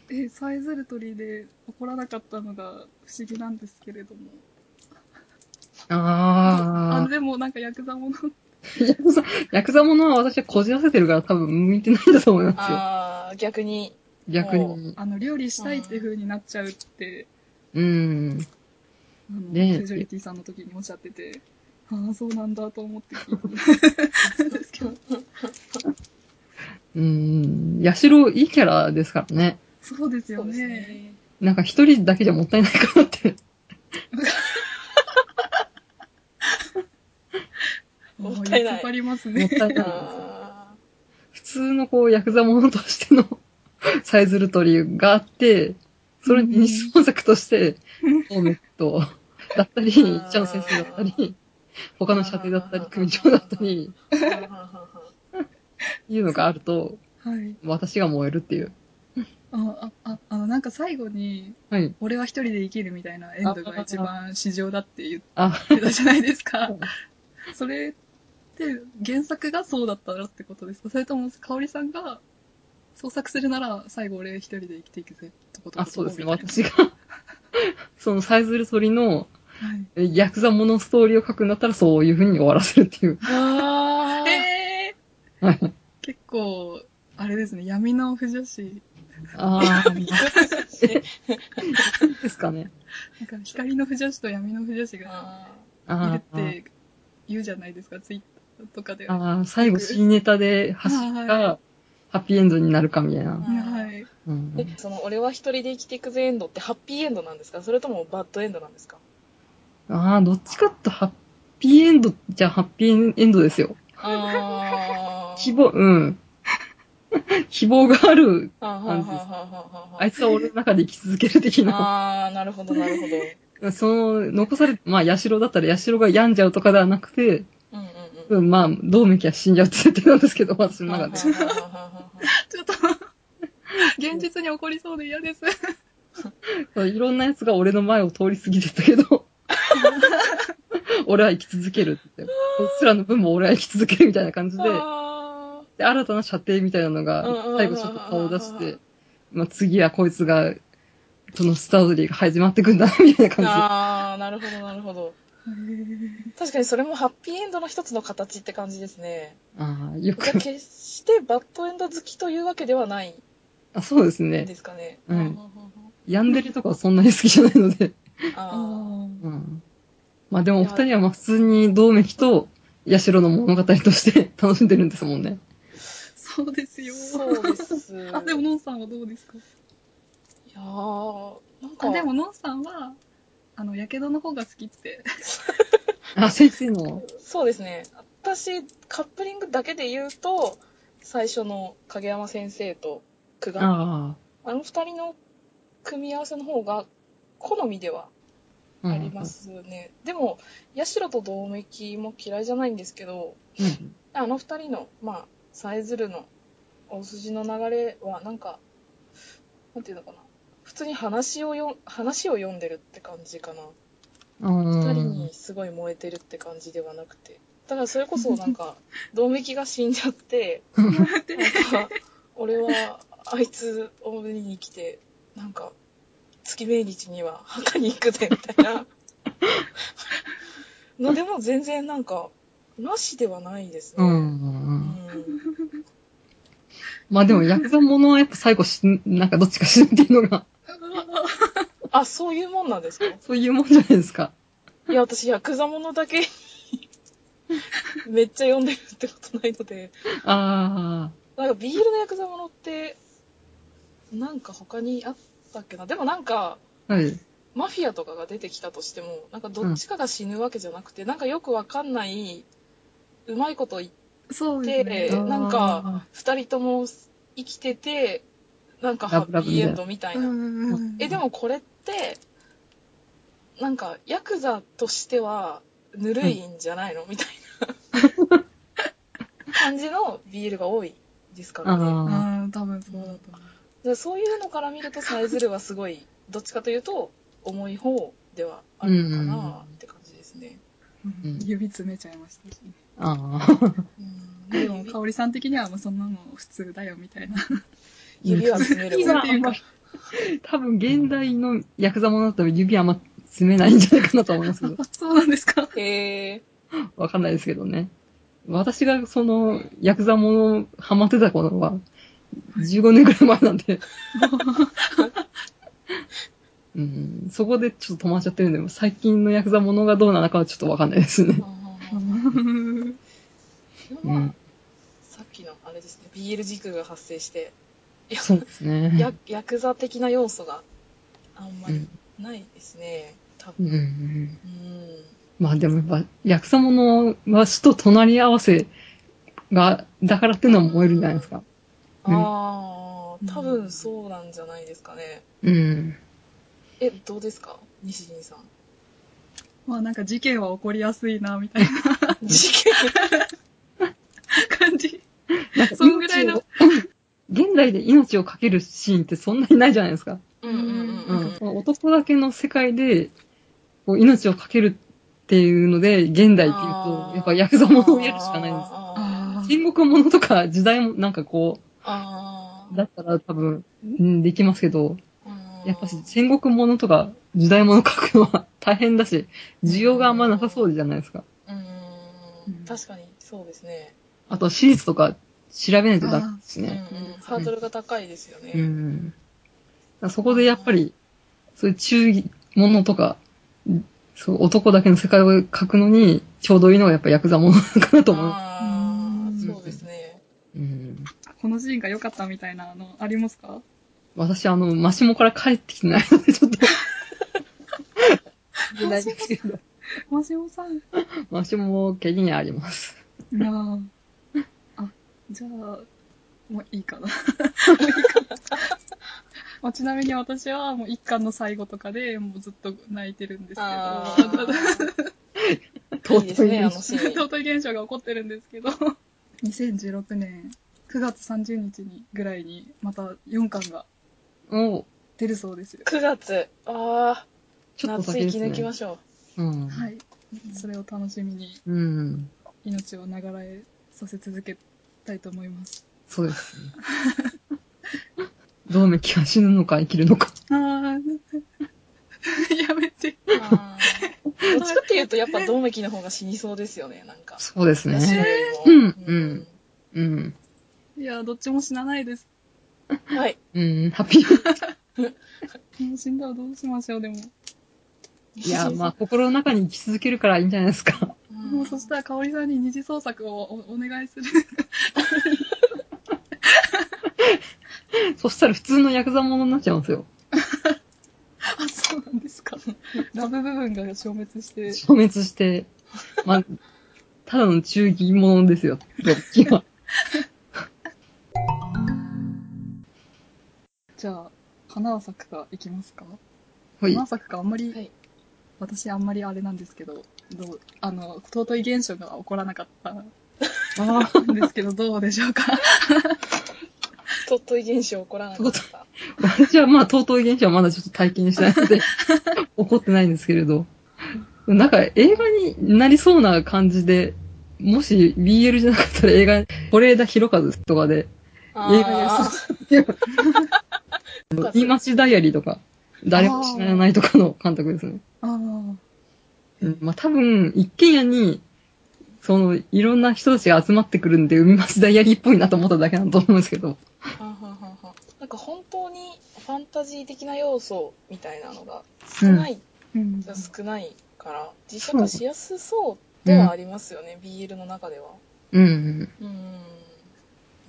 Speaker 2: うん。
Speaker 1: えさえずる鳥で怒らなかったのが不思議なんですけれども
Speaker 2: あ
Speaker 1: でもなんかヤクザもの
Speaker 2: ー。ヤクザ、ヤクザものは私はこじらせてるから多分向いてないんだと思いますよ。
Speaker 3: ああ、逆に。
Speaker 2: 逆に。
Speaker 1: あの料理したいって風になっちゃうって
Speaker 2: うん。
Speaker 1: あの、
Speaker 2: ねえ
Speaker 1: フジョリティさんの時におっしゃっててああそうなんだと思って聞いてたんですけど
Speaker 2: うん。ヤシロいいキャラですからね。
Speaker 1: そうですよね
Speaker 3: ね。
Speaker 2: なんか一人だけじゃもったいないかなって。<laughs>
Speaker 3: もったいない
Speaker 1: わかりますね。
Speaker 2: もったいない。
Speaker 3: あ
Speaker 2: 普通のこう、ヤクザものとしての <laughs> サイズルトリがあって、それに二次創作として、オーメットだったり、チャン先生だったり、他の射程だったり、組長だったり、<laughs> いうのがあると、
Speaker 1: はい。
Speaker 2: 私が燃えるっていう。
Speaker 1: あ、あ、ああの、なんか最後に、
Speaker 2: はい。
Speaker 1: 俺は一人で生きるみたいなエンドが一番市場だって言っ
Speaker 2: あ、
Speaker 1: てたじゃないですか。それって原作がそうだったらってことですか？それとも、香織さんが創作するなら最後俺一人で生きていくぜってこと
Speaker 2: あ、そうですね。私が、<laughs> そのサイズルトリの
Speaker 1: はい。
Speaker 2: えヤクザものストーリーを書くんだったらそういう風に終わらせるっていう。
Speaker 3: あー。
Speaker 1: えー、
Speaker 2: はい。
Speaker 1: 結構、あれですね、闇の不女子、
Speaker 2: ああ、<laughs> ですかね。
Speaker 1: なんか光の不女子と闇の不女子が
Speaker 3: あ
Speaker 1: いる
Speaker 2: あ
Speaker 1: っ
Speaker 2: ー
Speaker 1: て言うじゃないですか、ツイッターとかで。
Speaker 2: あー、最後新ネタで走っ
Speaker 1: は
Speaker 2: か、ハッピーエンドになるかみたいな。
Speaker 1: はい。
Speaker 2: うん
Speaker 3: ーえ、その、俺は一人で生きていくぜエンドってハッピーエンドなんですか？それともバッドエンドなんですか？
Speaker 2: ああ、どっちかってハッピーエンドじゃハッピーエンドですよ。
Speaker 3: あー。<laughs>
Speaker 2: 希望、うん。<laughs> 希望がある、
Speaker 3: はあはあはあはあはあ
Speaker 2: あいつは俺の中で生き続ける的な。
Speaker 3: ああ、なるほど、なるほど。<laughs>
Speaker 2: その、残され、まあ、ヤシロだったらヤシロが病んじゃうとかではなくて、
Speaker 3: うんうんうん。
Speaker 2: うん、まあ、どうめきは死んじゃうって設定なんですけど、私の中で。<laughs>
Speaker 1: ちょっと、現実に起こりそうで嫌です。
Speaker 2: いろんな奴が俺の前を通り過ぎてったけど、<laughs> 俺は生き続けるって。こいつらの分も俺は生き続けるみたいな感じで、
Speaker 3: あ
Speaker 2: で新たな射程みたいなのが最後ちょっと顔を出して、まあ次はこいつが、そのスタートリーが始まってくんだな、みたいな
Speaker 3: ー
Speaker 2: 感
Speaker 3: あー、なるほど、なるほど。確かにそれもハッピーエンドの一つの形って感じですね。
Speaker 2: じ。ああ、よく
Speaker 3: 決してバッドエンド好きというわけではない
Speaker 2: あ、そうです
Speaker 3: ん
Speaker 2: ね。
Speaker 3: ですかね。
Speaker 2: うんヤンデレとかはそんなに好きじゃないので。
Speaker 3: あ
Speaker 2: うん。まあでもお二人はまあ普通に同盟とヤシロの物語として楽しんでるんですもんね。
Speaker 1: そうですよ。
Speaker 3: ーそうです。<laughs>
Speaker 1: あ、でも、ノンさんはどうですか？
Speaker 3: いやー、なんか、
Speaker 1: あ、でも、ノンさんは、あの、やけどの方が好きって。<laughs>
Speaker 2: あ、先生の。
Speaker 3: そうですね。私、カップリングだけで言うと、最初の影山先生と久我。あ
Speaker 2: あ
Speaker 3: の二人の組み合わせの方が好みでは
Speaker 2: あ。
Speaker 3: りま。すね。でも、社と同盟も嫌いじゃないんですけど、
Speaker 2: うん。
Speaker 3: あの二人の、まあ、さえずるの大筋の流れは、なんか、なんていうのかな。普通に話をよ、話を読んでるって感じかな。
Speaker 2: 二
Speaker 3: 二人にすごい燃えてるって感じではなくて。だからそれこそなんか、<laughs> 同盟が死んじゃって、なんか、俺はあいつを見に来て、なんか、月命日には墓に行くぜ、みたいな。<laughs> のでも全然なんか、なしではないですね。
Speaker 2: うん。
Speaker 3: うん
Speaker 2: まあでも、ヤクザものはやっぱ最後死ん、なんかどっちか死ぬっていうのが、
Speaker 3: あ、そういうもんなんですか？
Speaker 2: そういうもんじゃないですか。
Speaker 3: いや、私、ヤクザものだけめっちゃ読んでるってことないので、
Speaker 2: あ
Speaker 3: なんかビールのヤクザものって、なんか他にあったっけな？でもなんか、
Speaker 2: あ。はい。
Speaker 3: マフィアとかが出てきたとしても、なんかどっちかが死ぬわけじゃなくて、なんかよくわかんない、うまいこと言っ。て、
Speaker 2: あー
Speaker 3: なんか、二人とも生きてて、なんかハッピーエンドみたいな。
Speaker 1: うん
Speaker 3: え、でもこれって、なんか、ヤクザとしては、ぬるいんじゃないの？みたいな <laughs> 感じの BL が多いですからね。
Speaker 2: あ
Speaker 1: ああ、多分そうだと思う。
Speaker 3: でそういうのから見ると、さえずるはすごい、どっちかというと、重い方ではあるのかなって感じですね。
Speaker 2: うん
Speaker 1: 指詰めちゃいましたしね。
Speaker 2: あ。あ
Speaker 1: でも、かおりさん的にはもうそんなの普通だよみたいな。
Speaker 3: 指は詰めるわ
Speaker 1: 今っていうか <laughs>
Speaker 2: 多分現代のヤクザものだったら指あんま詰めないんじゃないかなと思いますけど。
Speaker 1: あ <laughs> そうなんですか？
Speaker 3: へえ
Speaker 2: わかんないですけどね。私がその、ヤクザものハマってた頃は、15年くらい前なんで。<laughs> うん、そこでちょっと止まっちゃってるんで、最近のヤクザものがどうなのかはちょっとわかんないですね。
Speaker 1: うん
Speaker 3: さっきのあれですね、BL 軸が発生して、
Speaker 2: そうですね。
Speaker 3: ヤヤクザ的な要素があんまり
Speaker 2: うん
Speaker 3: ないですね、多
Speaker 2: うんう
Speaker 3: 分。
Speaker 2: ん
Speaker 3: うん。
Speaker 2: まあでもやっぱ、ヤクザものは死と隣り合わせが、だからっていうのは燃えるんじゃないですか。うん
Speaker 3: ああ、多分そうなんじゃないですかね。
Speaker 2: うん。
Speaker 3: え、どうですか西陣さん。
Speaker 1: まあなんか事件は起こりやすいな、みたいな
Speaker 3: 事件？<laughs>
Speaker 1: 感じ。そんぐらいの
Speaker 2: 現代で命をかけるシーンってそんなにないじゃないですか。
Speaker 3: うんうんうん
Speaker 2: 男だけの世界で、こう命をかけるっていうので、現代っていうと、やっぱヤクザものをやるしかないんです。戦国ものとか時代もなんかこ
Speaker 3: あ
Speaker 2: う、だったら多分、うんできますけど、
Speaker 3: ー。
Speaker 2: やっぱし戦国ものとか時代もの書くのは大変だし、需要があんまなさそうじゃないですか。
Speaker 3: うん
Speaker 1: うん
Speaker 3: 確かにそうですね。
Speaker 2: あと、史実とか調べないとダメです
Speaker 3: うんうん
Speaker 2: ね。
Speaker 3: ハードルが高いですよね。
Speaker 2: うん。そこでやっぱり、そういう中義ものとか、そう男だけの世界を書くのに、ちょうどいいのがやっぱヤクザものかなと思う。
Speaker 3: あ
Speaker 1: うん
Speaker 3: あ、そうですね。
Speaker 2: うん。
Speaker 1: このシーンが良かったみたいなのありますか？
Speaker 2: 私、あの、マシモから帰ってきてないので、ちょっと。
Speaker 1: マシモさん。い
Speaker 2: マシモ毛にあります。
Speaker 1: やーあ、じゃあ、もういいかな。<laughs> もういいかな。まあ、ちなみに私はもう一巻の最後とかでもうずっと泣いてるんですけど、
Speaker 3: ああ、<laughs> いいですね、あのシーン。
Speaker 1: 尊い現象が起こってるんですけど、2016年9月30日にぐらいにまた4巻が
Speaker 2: お
Speaker 1: 出るそうですよ。
Speaker 3: 9月。ああ、
Speaker 2: ちょっと
Speaker 3: 夏生き
Speaker 2: 先ですね。
Speaker 3: 抜きましょ
Speaker 2: うん。
Speaker 1: はい。それを楽しみに
Speaker 2: うん。
Speaker 1: 命を流れさせ続けたいと思います。
Speaker 2: そうですね。<laughs> どうめきは死ぬのか生きるのか。
Speaker 1: あー <laughs> やめて。
Speaker 3: う。あーどっちかっていうと、やっぱ、ドンメキの方が死にそうですよね、なんか。
Speaker 2: そうですね。
Speaker 3: よりも。
Speaker 2: うんうん。
Speaker 1: いや、どっちも死なないです。
Speaker 3: うん。はい。
Speaker 2: うん、ハッピー。
Speaker 1: もう死んだらどうしましょう、でも。
Speaker 2: いや、まあ、心の中に生き続けるからいいんじゃないですか。
Speaker 3: うん
Speaker 1: もうそしたら、香織さんに二次創作をおお願いする。
Speaker 2: そしたら普通のヤクザものになっちゃうんですよ。
Speaker 1: あ、そうなんですか。ラブ部分が消滅して。
Speaker 2: 消滅して、まあ、ただの中義ものですよ、どっちは。<laughs>
Speaker 1: じゃあ、花は咲くかいきますか
Speaker 2: はい
Speaker 1: 花。は咲くかあんまり、
Speaker 3: はい
Speaker 1: 私あんまりあれなんですけど、どう、あの、尊い現象が起こらなかったんですけど、どうでしょうか？
Speaker 3: 尊い現象起こらなかった。
Speaker 2: 私はまあ、尊い現象はまだちょっと体験してないので、<laughs> 怒ってないんですけれど。なんか映画になりそうな感じで、もし BL じゃなかったら映画、是枝裕和とかで、映画や
Speaker 3: あ
Speaker 2: 言い待ちダイアリーとか、誰も知らないとかの監督ですね。
Speaker 1: ああ。
Speaker 2: うん、まあ多分、一軒家に、その、いろんな人たちが集まってくるんで、海町ダイアリーっぽいなと思っただけなんだと思うんですけど。
Speaker 3: ーはんはんはんはんなんか本当にファンタジー的な要素みたいなのが少ない、
Speaker 1: うん。
Speaker 3: が少ないから、実写化しやすそうではありますよね、BL の中では。
Speaker 2: うん。
Speaker 3: うん。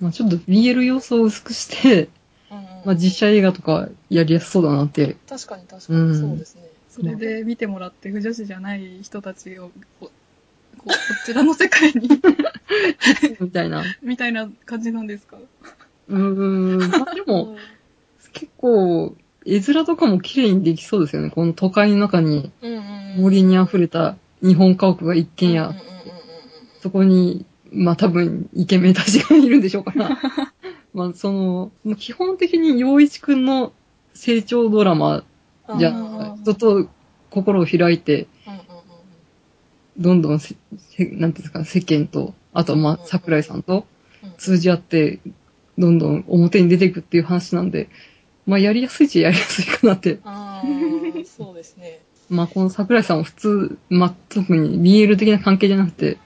Speaker 2: まあちょっと BL 要素を薄くして、
Speaker 3: うんうん
Speaker 2: まあ実写映画とかやりやすそうだなって。
Speaker 3: 確かに確かに、
Speaker 2: うん
Speaker 3: そうですね。
Speaker 1: それで見てもらって、不女子じゃない人たちを、こう、こうこちらの世界に、<laughs>
Speaker 2: みたいな。
Speaker 1: みたいな感じなんですか？
Speaker 2: うーん。まあでも、結構、絵面とかも綺麗にできそうですよね。この都会の中に森に溢れた日本家屋が一軒家そこに、まあ多分、イケメンたちがいるんでしょうから。<laughs> まあその、基本的に陽一くんの成長ドラマ
Speaker 3: うん
Speaker 2: じゃ人と心を開いて、どんどんせ、せなんていうんですか、世間と、あとまあ桜井さんと
Speaker 3: うん
Speaker 2: 通じ合って、どんどん表に出ていくっていう話なんで、まあやりやすいっちゃやりやすいかなって。
Speaker 3: あーそうですね。
Speaker 2: まあこの桜井さんは普通、まあ特に BL 的な関係じゃなくて、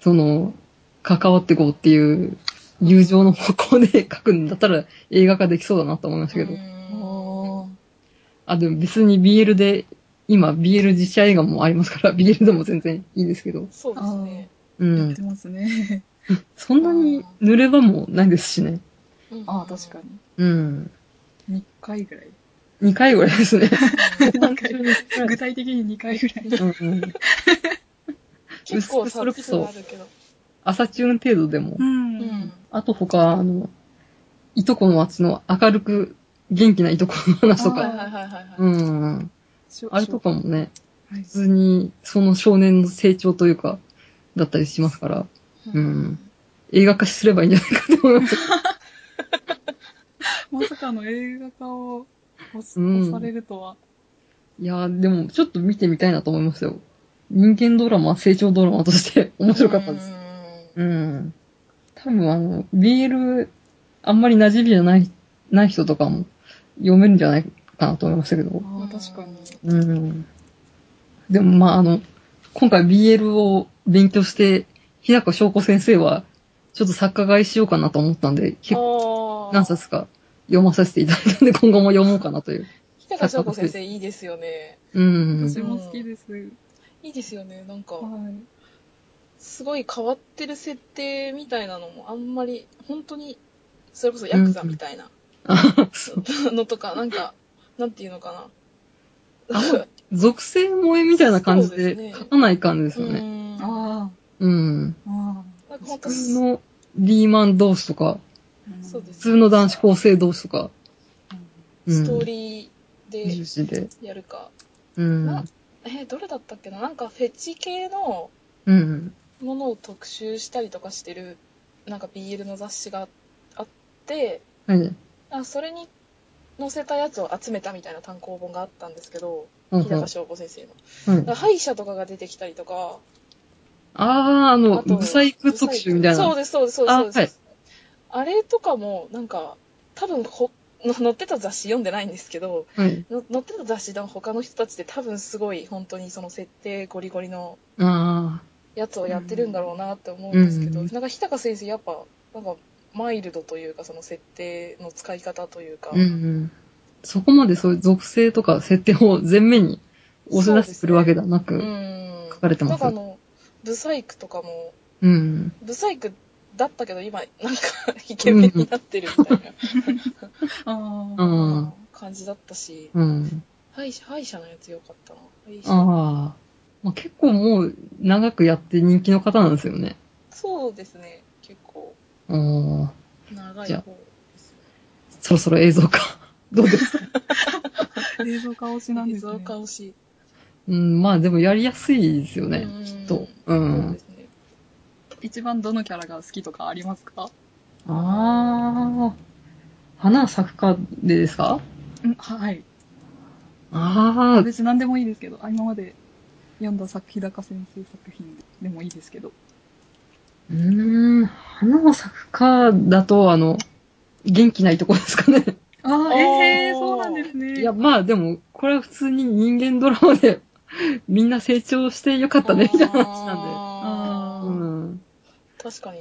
Speaker 2: その、関わっていこうっていう友情の方向で <laughs> 書くんだったら映画化できそうだなと思いましたけど。
Speaker 3: うん
Speaker 2: あ、でも別に BL で、今 BL 実写映画もありますから、<laughs> BL でも全然いいんですけど。
Speaker 3: そうですね。
Speaker 2: うん
Speaker 1: やって。ますね。<laughs>
Speaker 2: そんなに濡れ場もないですしね。
Speaker 3: うん
Speaker 1: ああ、確か
Speaker 2: うん。
Speaker 1: に。2回ぐらい。
Speaker 2: 2回ぐらいですね。<laughs>
Speaker 1: なんか具体的に2回ぐらい。
Speaker 2: うんうん。
Speaker 3: 結構
Speaker 2: それこそ
Speaker 3: 差あるけど。
Speaker 2: 朝チューン程度でも。
Speaker 1: う。
Speaker 3: うんん。
Speaker 2: あと他、あの、いとこの街の明るく元気ないとこの話と
Speaker 3: はい
Speaker 2: か。
Speaker 3: はいはいはいはい。
Speaker 2: うん。あれとかもね、
Speaker 1: はい
Speaker 2: 普通にその少年の成長というか、だったりしますから、うん映画化すればいいんじゃないかと思います。<laughs>
Speaker 1: まさかの映画化を押す
Speaker 2: うん
Speaker 1: 押されるとは。
Speaker 2: いやー、でもちょっと見てみたいなと思いましたよ。人間ドラマ、成長ドラマとして面白かったです。うん。多分あの、BL、あんまり馴染みじゃない、ない人とかも読めるんじゃないかなと思いましたけど。
Speaker 1: ああ、確かに。
Speaker 2: うん。でもまああの、今回 BL を勉強して、日高翔子先生は、ちょっと作家買いしようかなと思ったんで、結構
Speaker 3: 構
Speaker 2: 何冊か読まさせていただいたんで、今後も読もうかなという。
Speaker 3: 日高翔子先生いいですよね。
Speaker 2: うん。
Speaker 1: 私も好きです。
Speaker 3: いいですよね。なんか、
Speaker 1: はい。
Speaker 3: すごい変わってる設定みたいなのもあんまり、本当に、それこそヤクザみたいな <laughs> のとか、なんか、なんていうのかな。
Speaker 2: あ属性萌えみたいな感じ
Speaker 3: で
Speaker 2: 書かない感じですよね。
Speaker 3: うん
Speaker 1: あ
Speaker 2: うん。
Speaker 1: あ、あ
Speaker 2: 普通のリーマン同士とか、
Speaker 1: あ。
Speaker 3: そうです
Speaker 2: 普通の男子高生同士とか、うん
Speaker 3: ストーリー
Speaker 2: 重
Speaker 3: で。やるか。
Speaker 2: うん。
Speaker 3: なえ、どれだったっけな？なんかフェチ系の
Speaker 2: うん。
Speaker 3: ものを特集したりとかしてる、なんか BL の雑誌があって、
Speaker 2: はい。
Speaker 3: あそれに載せたやつを集めたみたいな単行本があったんですけど、
Speaker 2: うん
Speaker 3: 日高翔子先生の。
Speaker 2: はい
Speaker 3: だから歯医者とかが出てきたりとか、
Speaker 2: ああ、あの、ブサイク特集みたいな。
Speaker 3: そうです、そうです、そうです。
Speaker 2: あ
Speaker 3: そうですあれとかも、なんか、多分ほ、の載ってた雑誌読んでないんですけど、
Speaker 2: はい。
Speaker 3: の載ってた雑誌の他の人たちって多分すごい本当にその設定ゴリゴリの
Speaker 2: あ
Speaker 3: やつをやってるんだろうなって思うんですけど、
Speaker 2: うん
Speaker 3: なんか日高先生やっぱ、なんかマイルドというかその設定の使い方というか、
Speaker 2: あ、うんうん。そこまでそういう属性とか設定を前面に押し出してくるわけではなく、
Speaker 3: うん。
Speaker 2: 書かれてます
Speaker 3: なんかあの、ブサイクとかも、
Speaker 2: うん。
Speaker 3: ブサイクだったけど今、なんかイケメンになってるみたいな
Speaker 1: ああ。
Speaker 2: うん。<laughs>
Speaker 3: 感じだったし、
Speaker 2: うん。
Speaker 3: 歯医者、歯医者のやつよかったな。歯医者
Speaker 2: ああ。まあ、結構もう長くやって人気の方なんですよね。
Speaker 3: そうですね。結構
Speaker 2: ああ。じゃあ
Speaker 3: 長い方ですね。
Speaker 2: そろそろ映像化。<laughs> どうですか？<laughs>
Speaker 1: 映像化推しなんですね。
Speaker 3: 映像化推し。
Speaker 2: うん、まあでもやりやすいですよね
Speaker 3: うん、
Speaker 2: きっと。う
Speaker 3: そうんで。すね。
Speaker 1: 一番どのキャラが好きとかありますか？
Speaker 2: ああ。花咲くかでですか？
Speaker 1: うん、はい。
Speaker 2: ああ。
Speaker 1: 別に何でもいいですけど、あ今まで読んだ作日高先生作品でもいいですけど。
Speaker 2: うーん、花を咲くかだと、あの、元気ないとこですかね。<laughs>
Speaker 1: ああ、ええー、そうなんですね。
Speaker 2: いや、まあでも、これは普通に人間ドラマで、<laughs> みんな成長してよかったね、みたいな話なんで。
Speaker 3: あー
Speaker 2: うん。
Speaker 3: 確かに。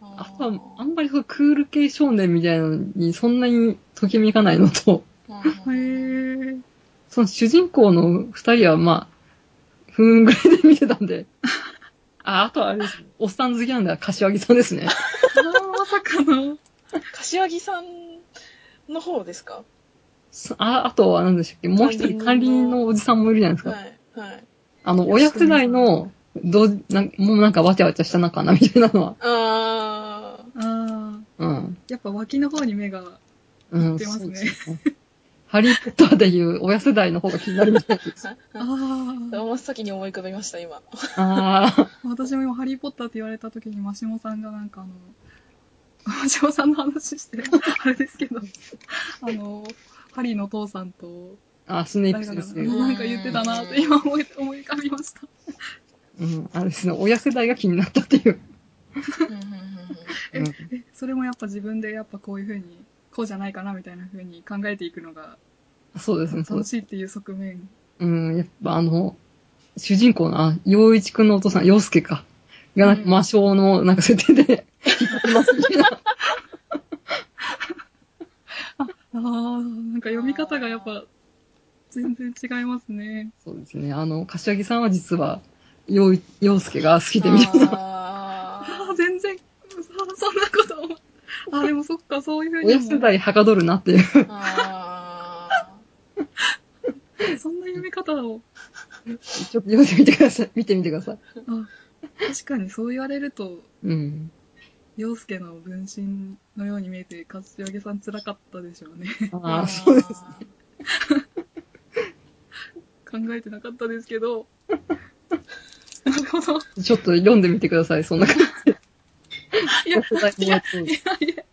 Speaker 2: あとは、あんまりそうクール系少年みたいなのにそんなにときめかないのと、
Speaker 3: うん
Speaker 1: へえ。
Speaker 2: その主人公の二人はまあ、ふーんぐらいで見てたんで。<laughs> あ、あとはあれです。おっさん好きなんだ、柏木さんですね。
Speaker 1: ああ、まさかの。
Speaker 3: 柏木さんの方ですか？
Speaker 2: そあ、あとは何でしたっけ？もう一人管理人のおじさんもいるじゃないですか。
Speaker 3: はい。はい。
Speaker 2: あの、親世代の、どう、なんもうなんかわちゃわちゃしたのかなみたいなのは。
Speaker 3: あ
Speaker 1: ああ、
Speaker 2: うん。
Speaker 1: やっぱ脇の方に目が、
Speaker 2: うん。
Speaker 1: 出ますね
Speaker 2: そうですね。ハリーポッターでいう親世代の方が気になるみたいです。
Speaker 3: ー。
Speaker 1: あ
Speaker 3: 真っ先に思い浮かべました、今。
Speaker 2: ああ。
Speaker 1: あ、私も今ハリーポッターって言われた時にマシモさんがなんかあの、マシモさんの話して、あれですけど、あの、ハリーの父さんと、
Speaker 2: あ、スネー
Speaker 1: 誰かが
Speaker 2: プですね。
Speaker 1: なんか言ってたなって今思い、思い浮かびました。
Speaker 2: うん。あれですね。親世代が気になったっていう。
Speaker 1: え、それもやっぱ自分でやっぱこういう風に、こうじゃないかなみたいな風に考えていくのが
Speaker 2: そうですね。
Speaker 1: 楽しいっていう側面。
Speaker 2: うん。やっぱあの、主人公の、あ、洋一くんのお父さん、洋介か。が、なんか魔性の、なんか設定で、いますみたいな。<laughs>
Speaker 1: ああ、なんか読み方がやっぱ全然違いますね。
Speaker 2: そうですね。あの、柏木さんは実は、洋一洋介が好きでみたいな。
Speaker 3: あ
Speaker 1: ああ、全然、そそんなこと思う。<laughs> あ、でもそっか、そういう風にも。
Speaker 2: 親世代はかどるなっていう。
Speaker 3: ーあ
Speaker 1: そんな読み方を。
Speaker 2: ちょっと読んでみてください。見てみてください。
Speaker 1: あ、確かにそう言われると、
Speaker 2: うん。
Speaker 1: 洋介の分身のように見えて、柏木さん辛かったでしょうね。
Speaker 3: ー
Speaker 2: ああ、そうです。
Speaker 1: 考えてなかったですけど。<laughs> なるほど。い
Speaker 2: ちょっと読んでみてください。そんな感じで。
Speaker 1: や、いやいや、い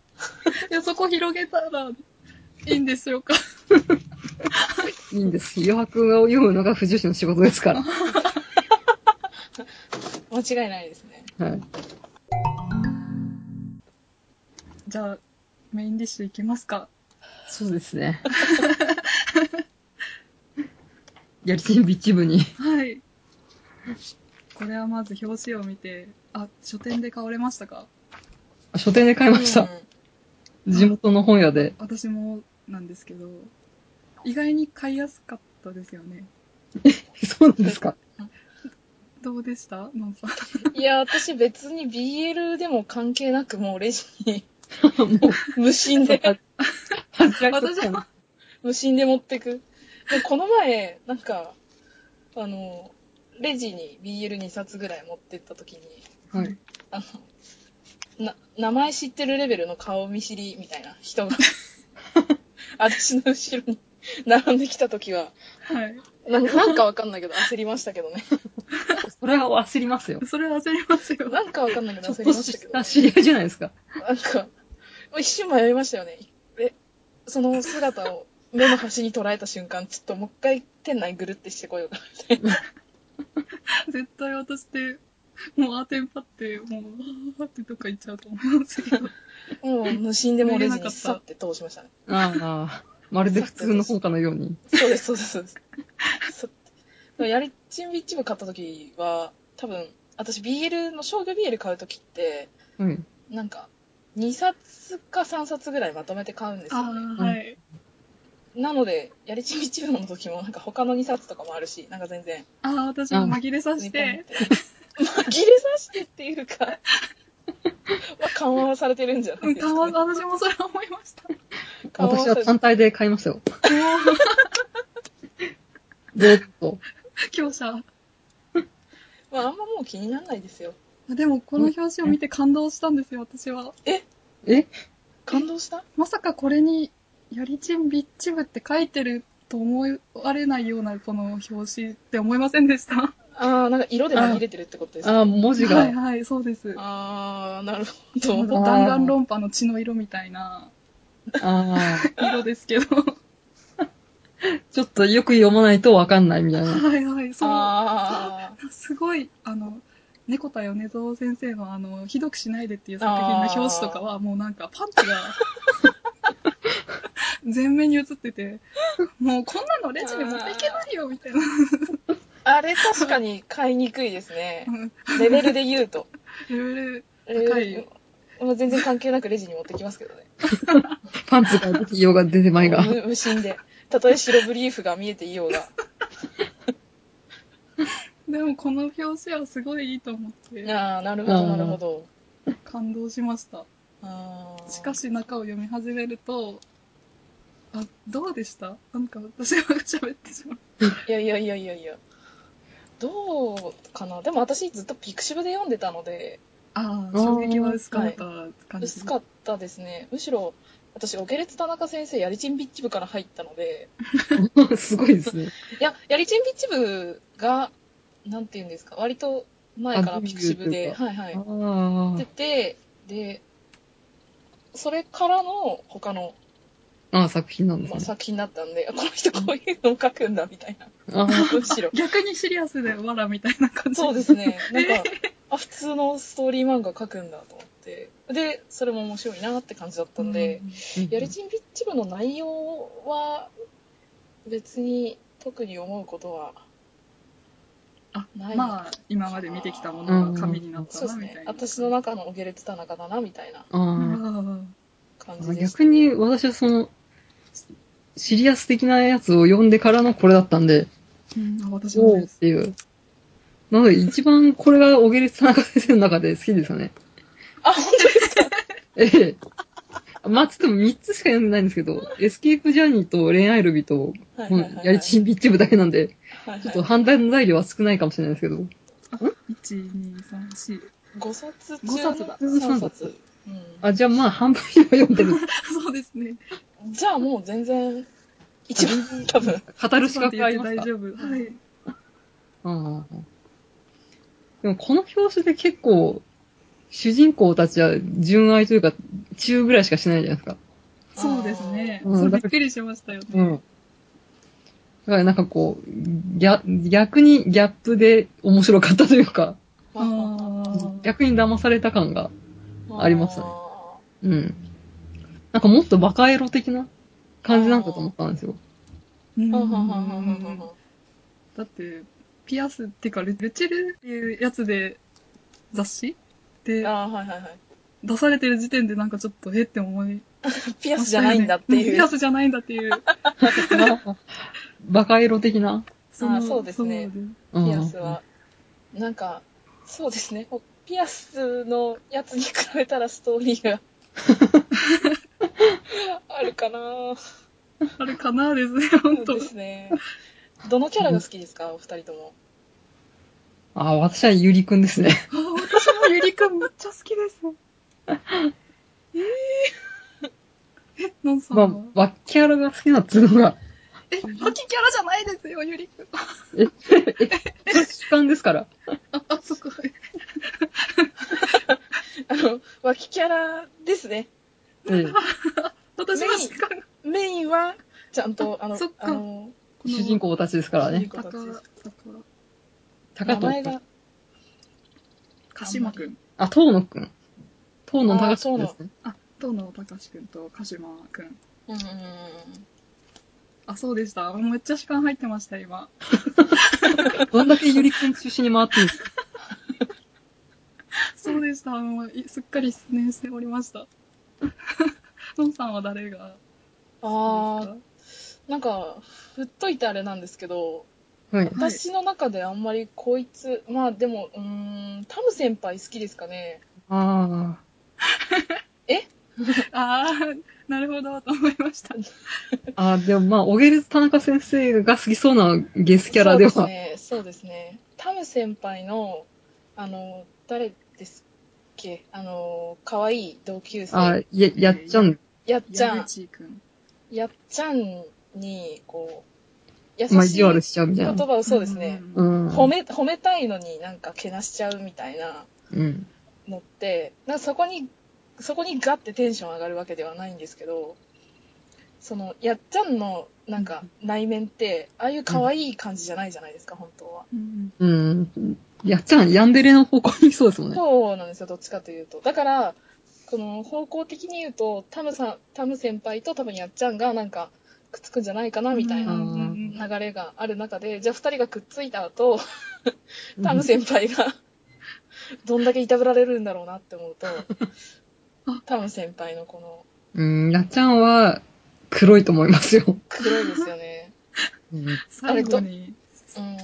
Speaker 1: や、そこ広げたらいいんでしょうか。
Speaker 2: いいんです。余白を読むのが不女子の仕事ですから。<laughs>
Speaker 3: 間違いないですね。
Speaker 2: はい。
Speaker 1: じゃあ、メインディッシュいきますか。
Speaker 2: そうですね。<laughs> やりちんビッチ部に。
Speaker 1: はい。これはまず表紙を見て、あ、書店で買われましたか？
Speaker 2: 書店で買いました。地元の本屋で。
Speaker 1: 私もなんですけど、意外に買いやすかったですよね。<laughs>
Speaker 2: そうなんですか？<laughs>
Speaker 1: どうでした？のんさん。
Speaker 3: いや、私別に BL でも関係なくもうレジに <laughs>
Speaker 2: もう、
Speaker 3: 無心で、
Speaker 1: 私も
Speaker 3: 無心で持ってく。でこの前、なんか、あの、レジに BL2 冊ぐらい持ってった時に、
Speaker 2: はい。
Speaker 3: あの、な、名前知ってるレベルの顔見知りみたいな人が、<laughs> 私の後ろに並んできた時は、
Speaker 1: はい。
Speaker 3: ななんかわかんないけど焦りましたけどね。<laughs>
Speaker 2: それは焦りますよ。
Speaker 1: それは焦りますよ。
Speaker 3: なんかわかんないけど焦りましたけど、
Speaker 2: 知り合いじゃないですか。
Speaker 3: なんか、一瞬迷いましたよね。え、その姿を目の端に捉えた瞬間、ちょっともう一回店内ぐるってしてこようかな、みたいな。
Speaker 1: 絶対私って、<laughs> もうアーテンパって、もう、あーってどっか行っちゃうと思いますけど。
Speaker 3: もう無心でもうレジにさって通しましたね。
Speaker 2: ああ、まるで普通の本かのように。
Speaker 3: そうです、そうです、そうです。やりちんビッチ部買った時は、多分、私 BL の商業 BL 買う時って、
Speaker 2: うん。
Speaker 3: なんか、2冊か3冊ぐらいまとめて買うんです
Speaker 1: あ
Speaker 3: よね。
Speaker 1: あ、はい。
Speaker 3: なので、やりちんビッチ部の時もなんか他の2冊とかもあるし、なんか全然、
Speaker 1: ああ、私も紛れさせて
Speaker 3: 紛れさしてっていうか、まあ、緩和されてるんじゃな
Speaker 1: うん、
Speaker 3: いですか、
Speaker 1: たま、
Speaker 3: ね。
Speaker 1: 私もそれは思いました。
Speaker 2: 私は単体で買いましたよ。<laughs> ずっと。
Speaker 1: 強者。
Speaker 3: まあ、あんまもう気にならないですよ。
Speaker 1: あでも、この表紙を見て感動したんですよ、私は。
Speaker 2: え？
Speaker 3: 感動した？
Speaker 1: まさかこれに、やりちんビッチ部って書いてると思われないようなこの表紙って思いませんでした
Speaker 3: ああ、なんか色で紛れてるってことですか？
Speaker 2: ああ、文字が。
Speaker 1: はいはい、そうです。
Speaker 3: ああ、なるほ
Speaker 1: 弾
Speaker 3: ど。
Speaker 1: 丸論破の血の色みたいな
Speaker 2: ああ、
Speaker 1: 色ですけど。
Speaker 2: ちょっとよく読まないとわかんないみたいな。
Speaker 1: はいはい、そう。
Speaker 3: あ
Speaker 1: すごい、あの、猫田米蔵先生のあの、ひどくしないでっていう作品の表紙とかはもうなんかパンチが <laughs> 全面に映ってて、もうこんなのレジに持っていけないよみたいな。
Speaker 3: あ。あれ確かに買いにくいですね
Speaker 1: う。ん
Speaker 3: レベルで言うと。
Speaker 1: レベル、
Speaker 3: え
Speaker 1: 高いよ
Speaker 3: もう全然関係なくレジに持ってきますけどね。
Speaker 2: パンツが出て、色が出てまいが。
Speaker 3: 無無心で。たとえ白ブリーフが見えていようが。
Speaker 1: でもこの表紙はすごいいいと思って
Speaker 3: ああ、なるほど、なるほど。
Speaker 1: 感動しました。しかし中を読み始めると、あ、どうでした？なんか私が喋ってしまう。
Speaker 3: いやいやいやいやいや。どうかな？でも私ずっとピクシブで読んでたので、
Speaker 1: ああ、衝撃は薄かった感じ。
Speaker 3: 薄かったですね。むしろ、私、オケレツ田中先生、やりちんビッチ部から入ったので、<laughs>
Speaker 2: すごいですね。
Speaker 3: いや、やりちんビッチ部が、なんて言うんですか、割と前からピクシブで、
Speaker 2: あ
Speaker 3: はいはい。
Speaker 2: あ
Speaker 3: 出て、で、それからの他の、
Speaker 2: あ。ああ、作品なんです
Speaker 3: まあ、
Speaker 2: ね。
Speaker 3: 作品だったんで、あこの人こういうのを書くんだ、みたいな。
Speaker 2: ああ。
Speaker 3: むしろ。
Speaker 1: 逆にシリアスでわらみたいな感じ。
Speaker 3: そうですね。なんか、<laughs> あ、普通のストーリー漫画書くんだと思って。で、それも面白いなって感じだったんで、やりちんビッチ部の内容は、別に特に思うことは、
Speaker 1: あ
Speaker 3: ない
Speaker 1: まあ、今まで見てきたものが紙になったな、
Speaker 3: そうですね。
Speaker 1: みたいな。
Speaker 3: 私の中のオゲレツ田中だな、みたいな
Speaker 2: あ
Speaker 1: あ
Speaker 3: 感じでした。
Speaker 2: 逆に私はその、シリアス的なやつを読んでからのこれだったんで、
Speaker 1: ーうん、あ私も。
Speaker 2: っていう。なので一番これが小木田中先生の中で好きですよね。
Speaker 3: あ、本当ですか？
Speaker 2: ええ。まあ、つっても3つしか読んでないんですけど、エスケープジャーニーと恋愛ルビと、
Speaker 3: はいはいはいはい
Speaker 2: やりちんビッチ部だけなんで、
Speaker 3: はい
Speaker 2: ちょっと判断材料は少ないかもしれないですけど、
Speaker 1: 1、2、3、4。
Speaker 3: 5冊
Speaker 1: 五
Speaker 3: 中の
Speaker 1: 冊だ
Speaker 3: 3冊。うん
Speaker 2: あ、じゃあまあ半分以上読んでる。<laughs>
Speaker 1: そうですね。
Speaker 3: じゃあもう全然、一番多分。
Speaker 2: 語る資格ありますか？
Speaker 1: 大丈夫。はい。
Speaker 2: うんでもこの表紙で結構、主人公たちは純愛というか、中ぐらいしかしないじゃないですか。
Speaker 1: そうですね。
Speaker 2: うん
Speaker 1: びっくりしましたよね。
Speaker 2: うん。だからなんかこう、逆逆にギャップで面白かったというか、逆に騙された感が、ありますね
Speaker 3: あ
Speaker 2: うん。なんかもっとバカエロ的な感じなんかと思ったんですよ。
Speaker 1: だって、ピアスっていうか、ルルチルっていうやつで、雑誌で
Speaker 3: あー、はいはいはい。
Speaker 1: 出されてる時点でなんかちょっと、えって思い
Speaker 3: ピアスじゃないんだっていう。
Speaker 1: ピアスじゃないんだっていう。
Speaker 2: バカエロ的な。
Speaker 3: あそうですね
Speaker 2: うん
Speaker 3: ピアスは。なんか、そうですね。ピアスのやつに比べたらストーリーが <laughs> あるかな
Speaker 1: あれかなですね、本当
Speaker 3: ですね。どのキャラが好きですか？お二人とも。
Speaker 2: あ、私はゆりくんですね。
Speaker 1: あ私もゆりくんめっちゃ好きです。<laughs> えー、え、のんさんは、
Speaker 2: まあ、キャラが好きなっていうのが、
Speaker 1: え、ハキキャラじゃないですよ、ゆりくん。
Speaker 2: 主観ですから。
Speaker 1: あ、あ、そっか。<laughs>
Speaker 3: あの、脇キャラですね。
Speaker 2: ええ <laughs>
Speaker 1: 私の時間が。
Speaker 3: メインは、ちゃんと、あの
Speaker 1: そっ、か
Speaker 3: あの、
Speaker 2: 主人公たちですからね。
Speaker 3: 公たちです。
Speaker 2: 高藤
Speaker 3: 名前が、
Speaker 1: 鹿島くん。
Speaker 2: あ、東野くん。東野高志くんですね。
Speaker 1: あ、東野隆くんと鹿島くん。
Speaker 3: うんうんうん
Speaker 1: あ、そうでした。めっちゃ時間入ってました、今。<laughs>
Speaker 2: どんだけゆりくん中心に回ってるんですか <laughs>
Speaker 1: そうでした。もういすっかり失念しておりました。<laughs> のんさんは誰が？
Speaker 3: あー、なんか、振っといてあれなんですけど、
Speaker 2: はい。
Speaker 3: 私の中であんまりこいつ、まあでも、うーん、タム先輩好きですかね。
Speaker 2: あ <laughs>
Speaker 1: あー、なるほど、と思いました。
Speaker 2: あ。あーでもまあ、オゲルズ田中先生が好きそうなゲスキャラでは。
Speaker 3: そうですね、そうですね。タム先輩の、あの、誰ですっけあの、可愛い同級
Speaker 2: あ
Speaker 3: 生、
Speaker 2: や、やっちゃん。
Speaker 3: やっちゃん。やっちゃんに、こう、優しい
Speaker 2: まあ、意地悪しちゃうみたいな。
Speaker 3: 言葉をそうですね、
Speaker 1: う
Speaker 2: うんん。
Speaker 3: 褒め、褒めたいのになんかけなしちゃうみたいな
Speaker 2: うん。
Speaker 3: のって、なんかそこに、そこにガッてテンション上がるわけではないんですけど、その、やっちゃんのなんか内面って、ああいう可愛い感じじゃないじゃないですか、本当は。
Speaker 1: うん
Speaker 2: うん。やっちゃん、ヤンデレの方向にそうですもんね。
Speaker 3: そうなんですよ、どっちかというと。だから、この方向的に言うと、タムさん、タム先輩と多分やっちゃんがなんか、くっつくんじゃないかな、みたいな
Speaker 2: うん
Speaker 3: 流れがある中で、じゃあ二人がくっついた後、タム先輩が、どんだけいたぶられるんだろうなって思うと、タム先輩のこの、
Speaker 2: うん、やっちゃんは黒いと思いますよ。
Speaker 3: 黒いですよね。
Speaker 2: うん
Speaker 1: 最後に、
Speaker 3: うん。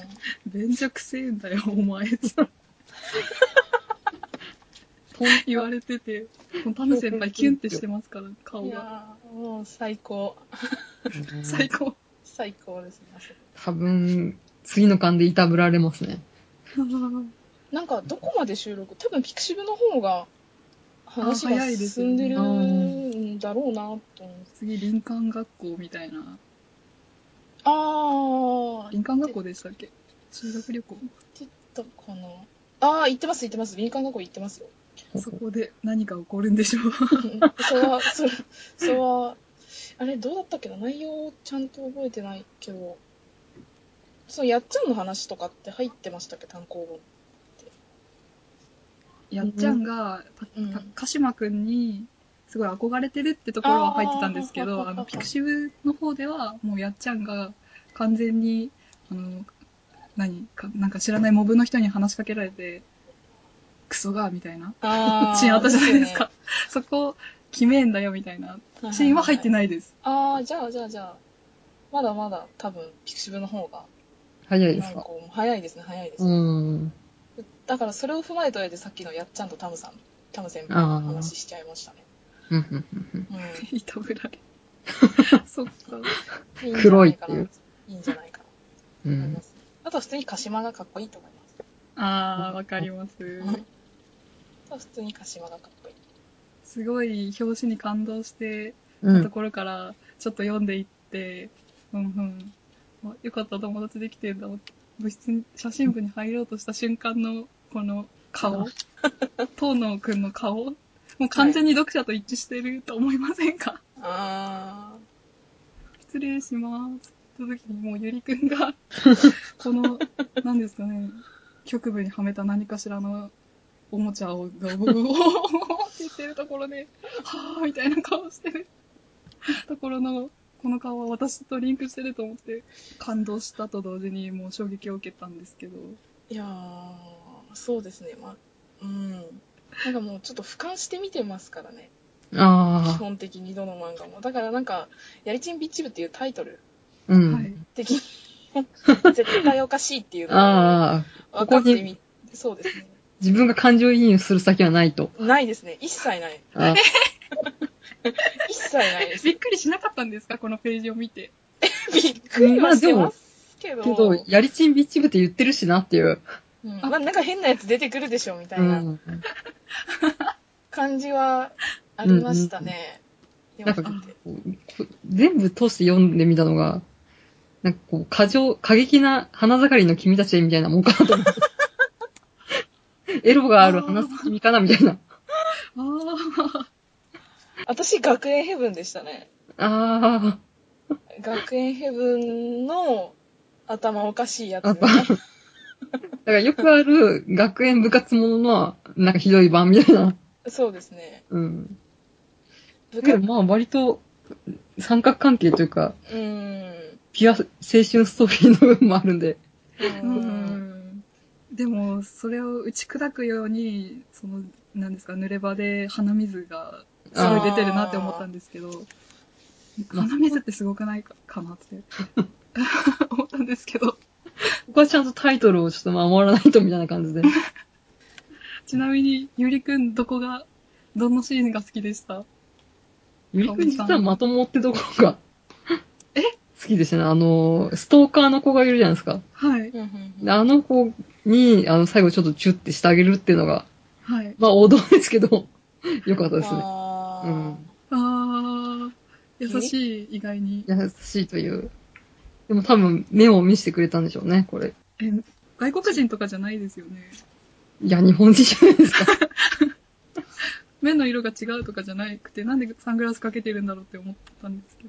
Speaker 1: 便所くせえんだよ、お前。
Speaker 2: 東
Speaker 1: 言われてて、タム先輩キュンってしてますから、顔
Speaker 3: い
Speaker 1: が。
Speaker 3: やーもう最高。
Speaker 1: 最高。
Speaker 3: 最高ですね。
Speaker 2: 多分、次の巻でいたぶられますね。<laughs>
Speaker 3: なんか、どこまで収録多分、ピクシブの方が、話が
Speaker 1: あ早いですよね
Speaker 3: 進んでるんだろうなと思う。
Speaker 1: 次、林間学校みたいな。
Speaker 3: あー、
Speaker 1: 林間学校でしたっけ？修学旅行
Speaker 3: 行ってたかなあー、行ってます、行ってます。林間学校行ってますよ。
Speaker 1: そこで何が起こるんでしょう。
Speaker 3: うんそれは、それ、それは、あれ、どうだったっけな？内容ちゃんと覚えてないけど、そのやっちゃんの話とかって入ってましたっけ？単行本。
Speaker 1: やっちゃんが、た
Speaker 3: うん
Speaker 1: た鹿島くんに、すごい憧れてるってところは入ってたんですけど、
Speaker 3: あ
Speaker 1: の、ピクシブの方では、もうやっちゃんが完全に、あの、何か、なんか知らないモブの人に話しかけられて、クソが、みたいな
Speaker 3: あ <laughs>
Speaker 1: シーンあったじゃないですか。そこ、決めんだよ、みたいなシーンは入って
Speaker 3: い。
Speaker 1: ないです。
Speaker 3: あー、じゃあ、じゃあ、じゃあ、まだまだ多分、ピクシブの方が、
Speaker 2: 早いですか？
Speaker 3: 早いですね、早いです
Speaker 2: う
Speaker 3: ね。
Speaker 2: ん。
Speaker 3: だからそれを踏まえた上でさっきのやっちゃんとタムさん、タム先輩の話しちゃいましたね。
Speaker 2: うん。うん。うん。うん。
Speaker 1: いたぶられ。そっか。
Speaker 2: 黒
Speaker 3: い。
Speaker 2: いっていう
Speaker 3: いいん。じゃないかな。
Speaker 2: うん。
Speaker 3: あと普通に鹿島がかっこいいと思います。
Speaker 1: あー、わかります。
Speaker 3: あと普通に鹿島がかっこいい。
Speaker 1: すごい表紙に感動して、たところから、ちょっと読ん。でいって、うん。うん。あよかった、友達できてん。だ。部室に、写真部に入ろうとした瞬間の、この顔。東野くん。の顔。もう完全に読者と一致してると思いませんか、
Speaker 3: あ
Speaker 1: 失礼します。って時にもうゆりくんが、<laughs> この、何ですかね、局部にはめた何かしらのおもちゃを、が、ブーって言ってるところで、はぁーみたいな顔してるところの、この顔は私とリンクしてると思って、感動したと同時にもう衝撃を受けたんですけど、
Speaker 3: ー。いやー、そうですね。まあ、うん。なんかもうちょっと俯瞰して見てますからね。基
Speaker 2: ああ。
Speaker 3: 本的にどの漫画も。だからなんか、やりちんビッチ部っていうタイトル
Speaker 2: うん。
Speaker 1: はい。
Speaker 3: 的に、絶対おかしいっていうのが
Speaker 2: ああ。
Speaker 3: 分かってみ、そうですね。
Speaker 2: 自分が感情移入する先はないと。
Speaker 3: ないですね。一切ない。
Speaker 2: あ <laughs>
Speaker 3: 一切ないです。
Speaker 1: びっくりしなかったんですか？このページを見て。<laughs>
Speaker 3: びっくりはしてますけど。
Speaker 2: けど、やりちんビッチ部って言ってるしなっていう。
Speaker 3: うんまあ、なんか変なやつ出てくるでしょ、みたいうなん感じはありましたね。
Speaker 2: なんか
Speaker 3: 読んでて
Speaker 2: こう全部通して読んでみたのが、なんかこう、過剰、過激な花盛りの君たちへみたいなもんかなと思って。<laughs> エロがある花咲君かなみたいな。
Speaker 1: ああ、
Speaker 3: 私、学園ヘブンでしたね。
Speaker 2: あ
Speaker 3: 学園ヘブンの頭おかしいやつ。
Speaker 2: あ。だからよくある学園部活ものの、なんかひどい版みたいな。
Speaker 3: そうですね。
Speaker 2: うん。
Speaker 3: 部
Speaker 2: けど
Speaker 3: 活、
Speaker 2: まあ割と三角関係というか、
Speaker 3: うーん。
Speaker 2: ピュア青春ストーリーの部分もあるんで。
Speaker 3: う
Speaker 1: うんん。でも、それを打ち砕くように、その、なんですか、濡れ場で鼻水がすごい出てるなって思ったんですけど、鼻水ってすごくないかかなって <laughs> 思ったんですけど、
Speaker 2: ここはちゃんとタイトルをちょっと守らないとみたいな感じで。<laughs>
Speaker 1: ちなみに、ゆりくんどこが、どのシーンが好きでした？
Speaker 2: ゆりくん実はまともってところが、え？好きですね。あの、ストーカーの子がいるじゃないですか。
Speaker 1: はい。
Speaker 3: うんうん
Speaker 2: であの子に、あの、最後ちょっとチュッてしてあげるっていうのが、
Speaker 1: はい。
Speaker 2: まあ王道ですけど、<laughs> よかったですね。
Speaker 3: あー
Speaker 2: うん
Speaker 1: あー、優しい、意外に。
Speaker 2: 優しいという。でも多分、目を見せてくれたんでしょうね、これ。
Speaker 1: え、外国人とかじゃないですよね。
Speaker 2: いや、日本人じゃないですか。<laughs>
Speaker 1: 目の色が違うとかじゃなくて、なんでサングラスかけてるんだろうって思ったんですけ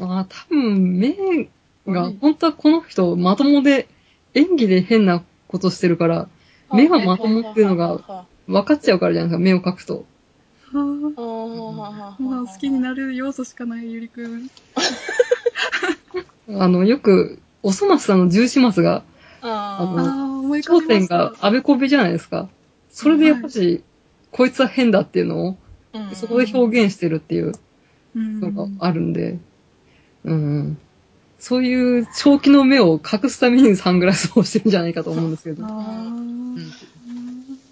Speaker 1: ど。
Speaker 2: ああ、多分、目が
Speaker 1: はい、
Speaker 2: 本当はこの人、まともで、演技で変なことしてるから、目がまともっていうのが
Speaker 3: は
Speaker 2: 分かっちゃうからじゃないですか、目を描くと。
Speaker 1: は
Speaker 3: あ
Speaker 1: まあ、好きになる要素しかないゆりくん。<laughs>
Speaker 2: あの、よく、おそ松さんの重始末が、
Speaker 3: あ
Speaker 1: あ
Speaker 2: うん
Speaker 1: あ、思い浮か
Speaker 2: 頂。点があべこべじゃないですか。それでやっぱし、こいつは変だっていうのを、
Speaker 3: あ
Speaker 2: そこで表現してるっていう
Speaker 1: うん
Speaker 2: のがあるんで、うん。そういう長期の目を隠すためにサングラスをしてるんじゃないかと思うんですけど。
Speaker 3: な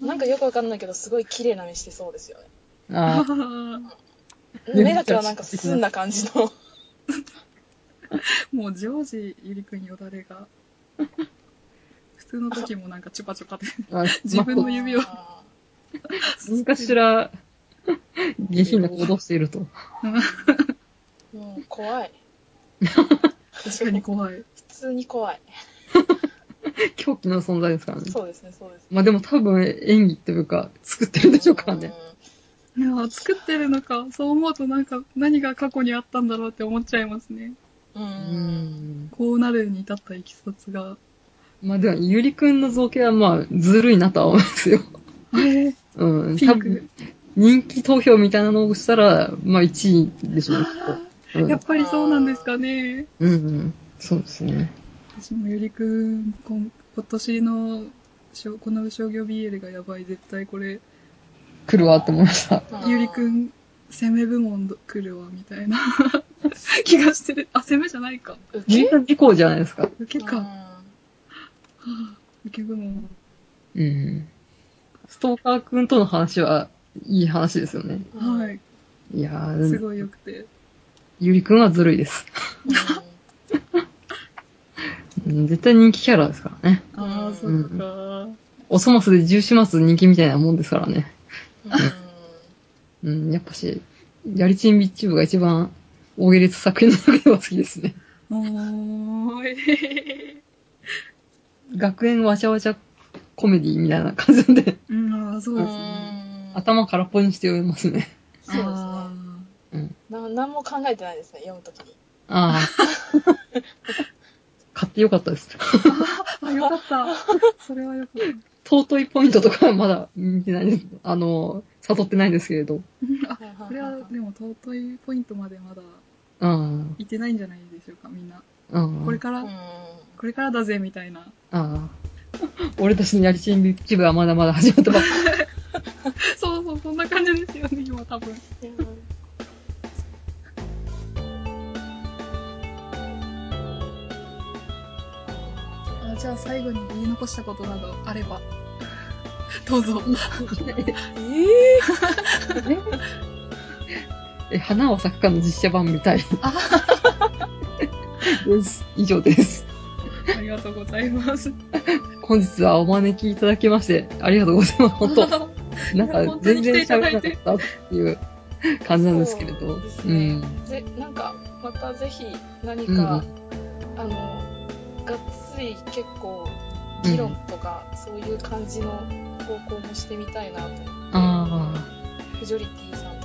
Speaker 3: なんかよくわかんないけど、すごい綺麗な目してそうですよね。
Speaker 2: ああ、ね <laughs>
Speaker 3: 目だけはなんか澄んだ感じの。<laughs> <laughs>
Speaker 1: もう常時ゆりくんよだれが。普通の時もなんかチュパチュパで。
Speaker 2: あ
Speaker 1: 自分の指を
Speaker 3: あ
Speaker 2: 何かしら、下品な行動していると。
Speaker 3: ーもう怖い。
Speaker 1: 確かに怖い。
Speaker 3: 普通に怖い。
Speaker 2: 狂気の存在ですからね。
Speaker 3: そうですね、そうです。
Speaker 2: まあでも多分演技というか、作ってるんでしょうからね。
Speaker 1: いやー、作ってるのか。そう思うとなんか何が過去にあったんだろうって思っちゃいますね。
Speaker 3: うん。う。
Speaker 2: うんん。
Speaker 1: こうなるに至ったいきさつが。
Speaker 2: まあでも、ゆりくんの造形はまあ、ずるいなとは思いますよ。
Speaker 1: えー、
Speaker 2: うん。
Speaker 1: ピンク
Speaker 2: 多分、。人気投票みたいなのをしたら、まあ1位でしょうね。きっと
Speaker 1: やっぱりそうなんですかね。
Speaker 2: うん。うんうん。そうですね。
Speaker 1: 私もゆりくん、今今年のしょこの商業 BL がやばい。絶対これ、
Speaker 2: 来るわって思いました。
Speaker 1: ゆりくん、攻め部門来るわ、みたいな <laughs> 気がしてる。あ、攻めじゃないか。
Speaker 3: 受
Speaker 2: みん
Speaker 3: け
Speaker 2: な事故じゃないですか。
Speaker 1: 受けか。受け部門。
Speaker 2: うん。ストーカーくんとの話はいい話ですよね。
Speaker 1: はい。
Speaker 2: いやー、
Speaker 1: すごい良くて。
Speaker 2: ゆりくんはずるいです。
Speaker 3: うん
Speaker 2: うん絶対人気キャラですからね。
Speaker 1: ああ、
Speaker 3: うん
Speaker 1: そっか。
Speaker 2: おそ松で十四松人気みたいなもんですからね。
Speaker 3: うん
Speaker 2: うん、やっぱし、やりちんビッチ部が一番大喜利作品の中では好きですね。
Speaker 1: おー、
Speaker 2: 学園わちゃわちゃコメディみたいな感じで、
Speaker 1: うん、ああ、そう
Speaker 3: う
Speaker 1: ですね。
Speaker 3: ん
Speaker 2: 頭空っぽにして読めますね。
Speaker 3: そうですね
Speaker 1: あ
Speaker 2: うん。
Speaker 3: な何も考えてないですね、読むときに。
Speaker 2: ああ。<laughs> 買ってよかったです。
Speaker 1: ー <laughs> あ、よかった。それはよかった。
Speaker 2: 尊いポイントとかはまだ見てないです。あの、悟ってないんですけれど。
Speaker 1: う <laughs> んあ、これはでも尊いポイントまでまだ
Speaker 2: うん。
Speaker 1: いってないんじゃないでしょうか、みんな。
Speaker 2: うん。
Speaker 1: これから、
Speaker 3: うん
Speaker 1: これからだぜ、みたいな。
Speaker 2: ああ。俺たちのやりちんビッチ部はまだまだ始まったばっか <laughs>
Speaker 1: そうそう、そんな感じですよね、今多分。あじゃあ最後に言い残したことなどあれば、どうぞ。<laughs>
Speaker 2: え、花は咲くかの実写版みたい。です。以上です。
Speaker 1: ありがとうございます。
Speaker 2: 本日はお招きいただきまして、ありがとうございます。本 <laughs> 当なんか全然喋らなかったっていう感じなんですけれど。
Speaker 3: そうね
Speaker 2: うん。
Speaker 3: ぜなんか、またぜひ何か、
Speaker 2: うん
Speaker 3: あの、がっつり結構、議論とか、そういう感じの投稿もしてみたいなと思って、
Speaker 2: あ
Speaker 3: フジョリティさん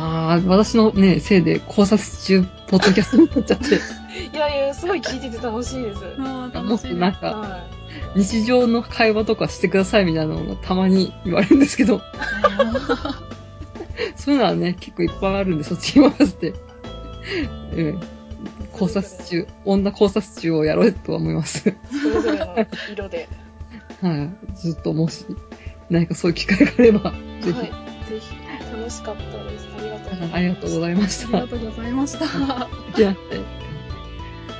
Speaker 2: あ。ああ、私のね、せいで考察中、ポッドキャストになっちゃって、
Speaker 3: と。<laughs> いやいや、すごい聞いてて楽しいです。
Speaker 1: ああ、
Speaker 2: もっと
Speaker 1: 楽しいね。
Speaker 2: なんか、
Speaker 3: は
Speaker 2: 日常の会話とかしてくださいみたいなのがたまに言われるんですけど、
Speaker 1: あ <laughs>
Speaker 2: そういうのはね、結構いっぱいあるんで、そっちに任せて、うん。考察中、女考察中をやろうとは思います。
Speaker 3: い。それぞれの色で。<laughs>
Speaker 2: はい。ずっともし、何かそういう機会があれば、ぜひ、
Speaker 3: はい。ぜひ、楽しかったです。ありがとうございます。
Speaker 2: ありがとうございまし
Speaker 1: あり
Speaker 2: た。
Speaker 1: がとうございました。じゃ
Speaker 2: あ、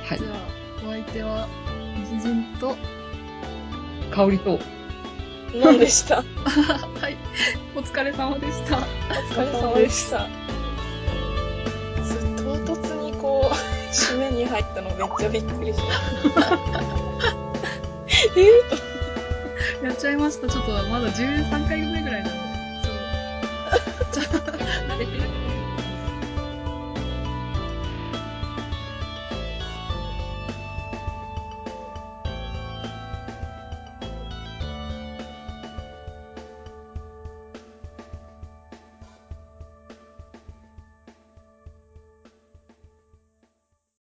Speaker 2: はい。
Speaker 1: あ、お相手は、美人と、
Speaker 2: 香りと、
Speaker 3: 何でした？<laughs>
Speaker 1: はい、お疲れ様でした。
Speaker 3: お疲れ様でした。ず唐突にこう、締めに入ったのめっちゃびっくりした。<laughs> え
Speaker 1: やっちゃいました。ちょっとまだ13回目ぐらいなので、ちょっ、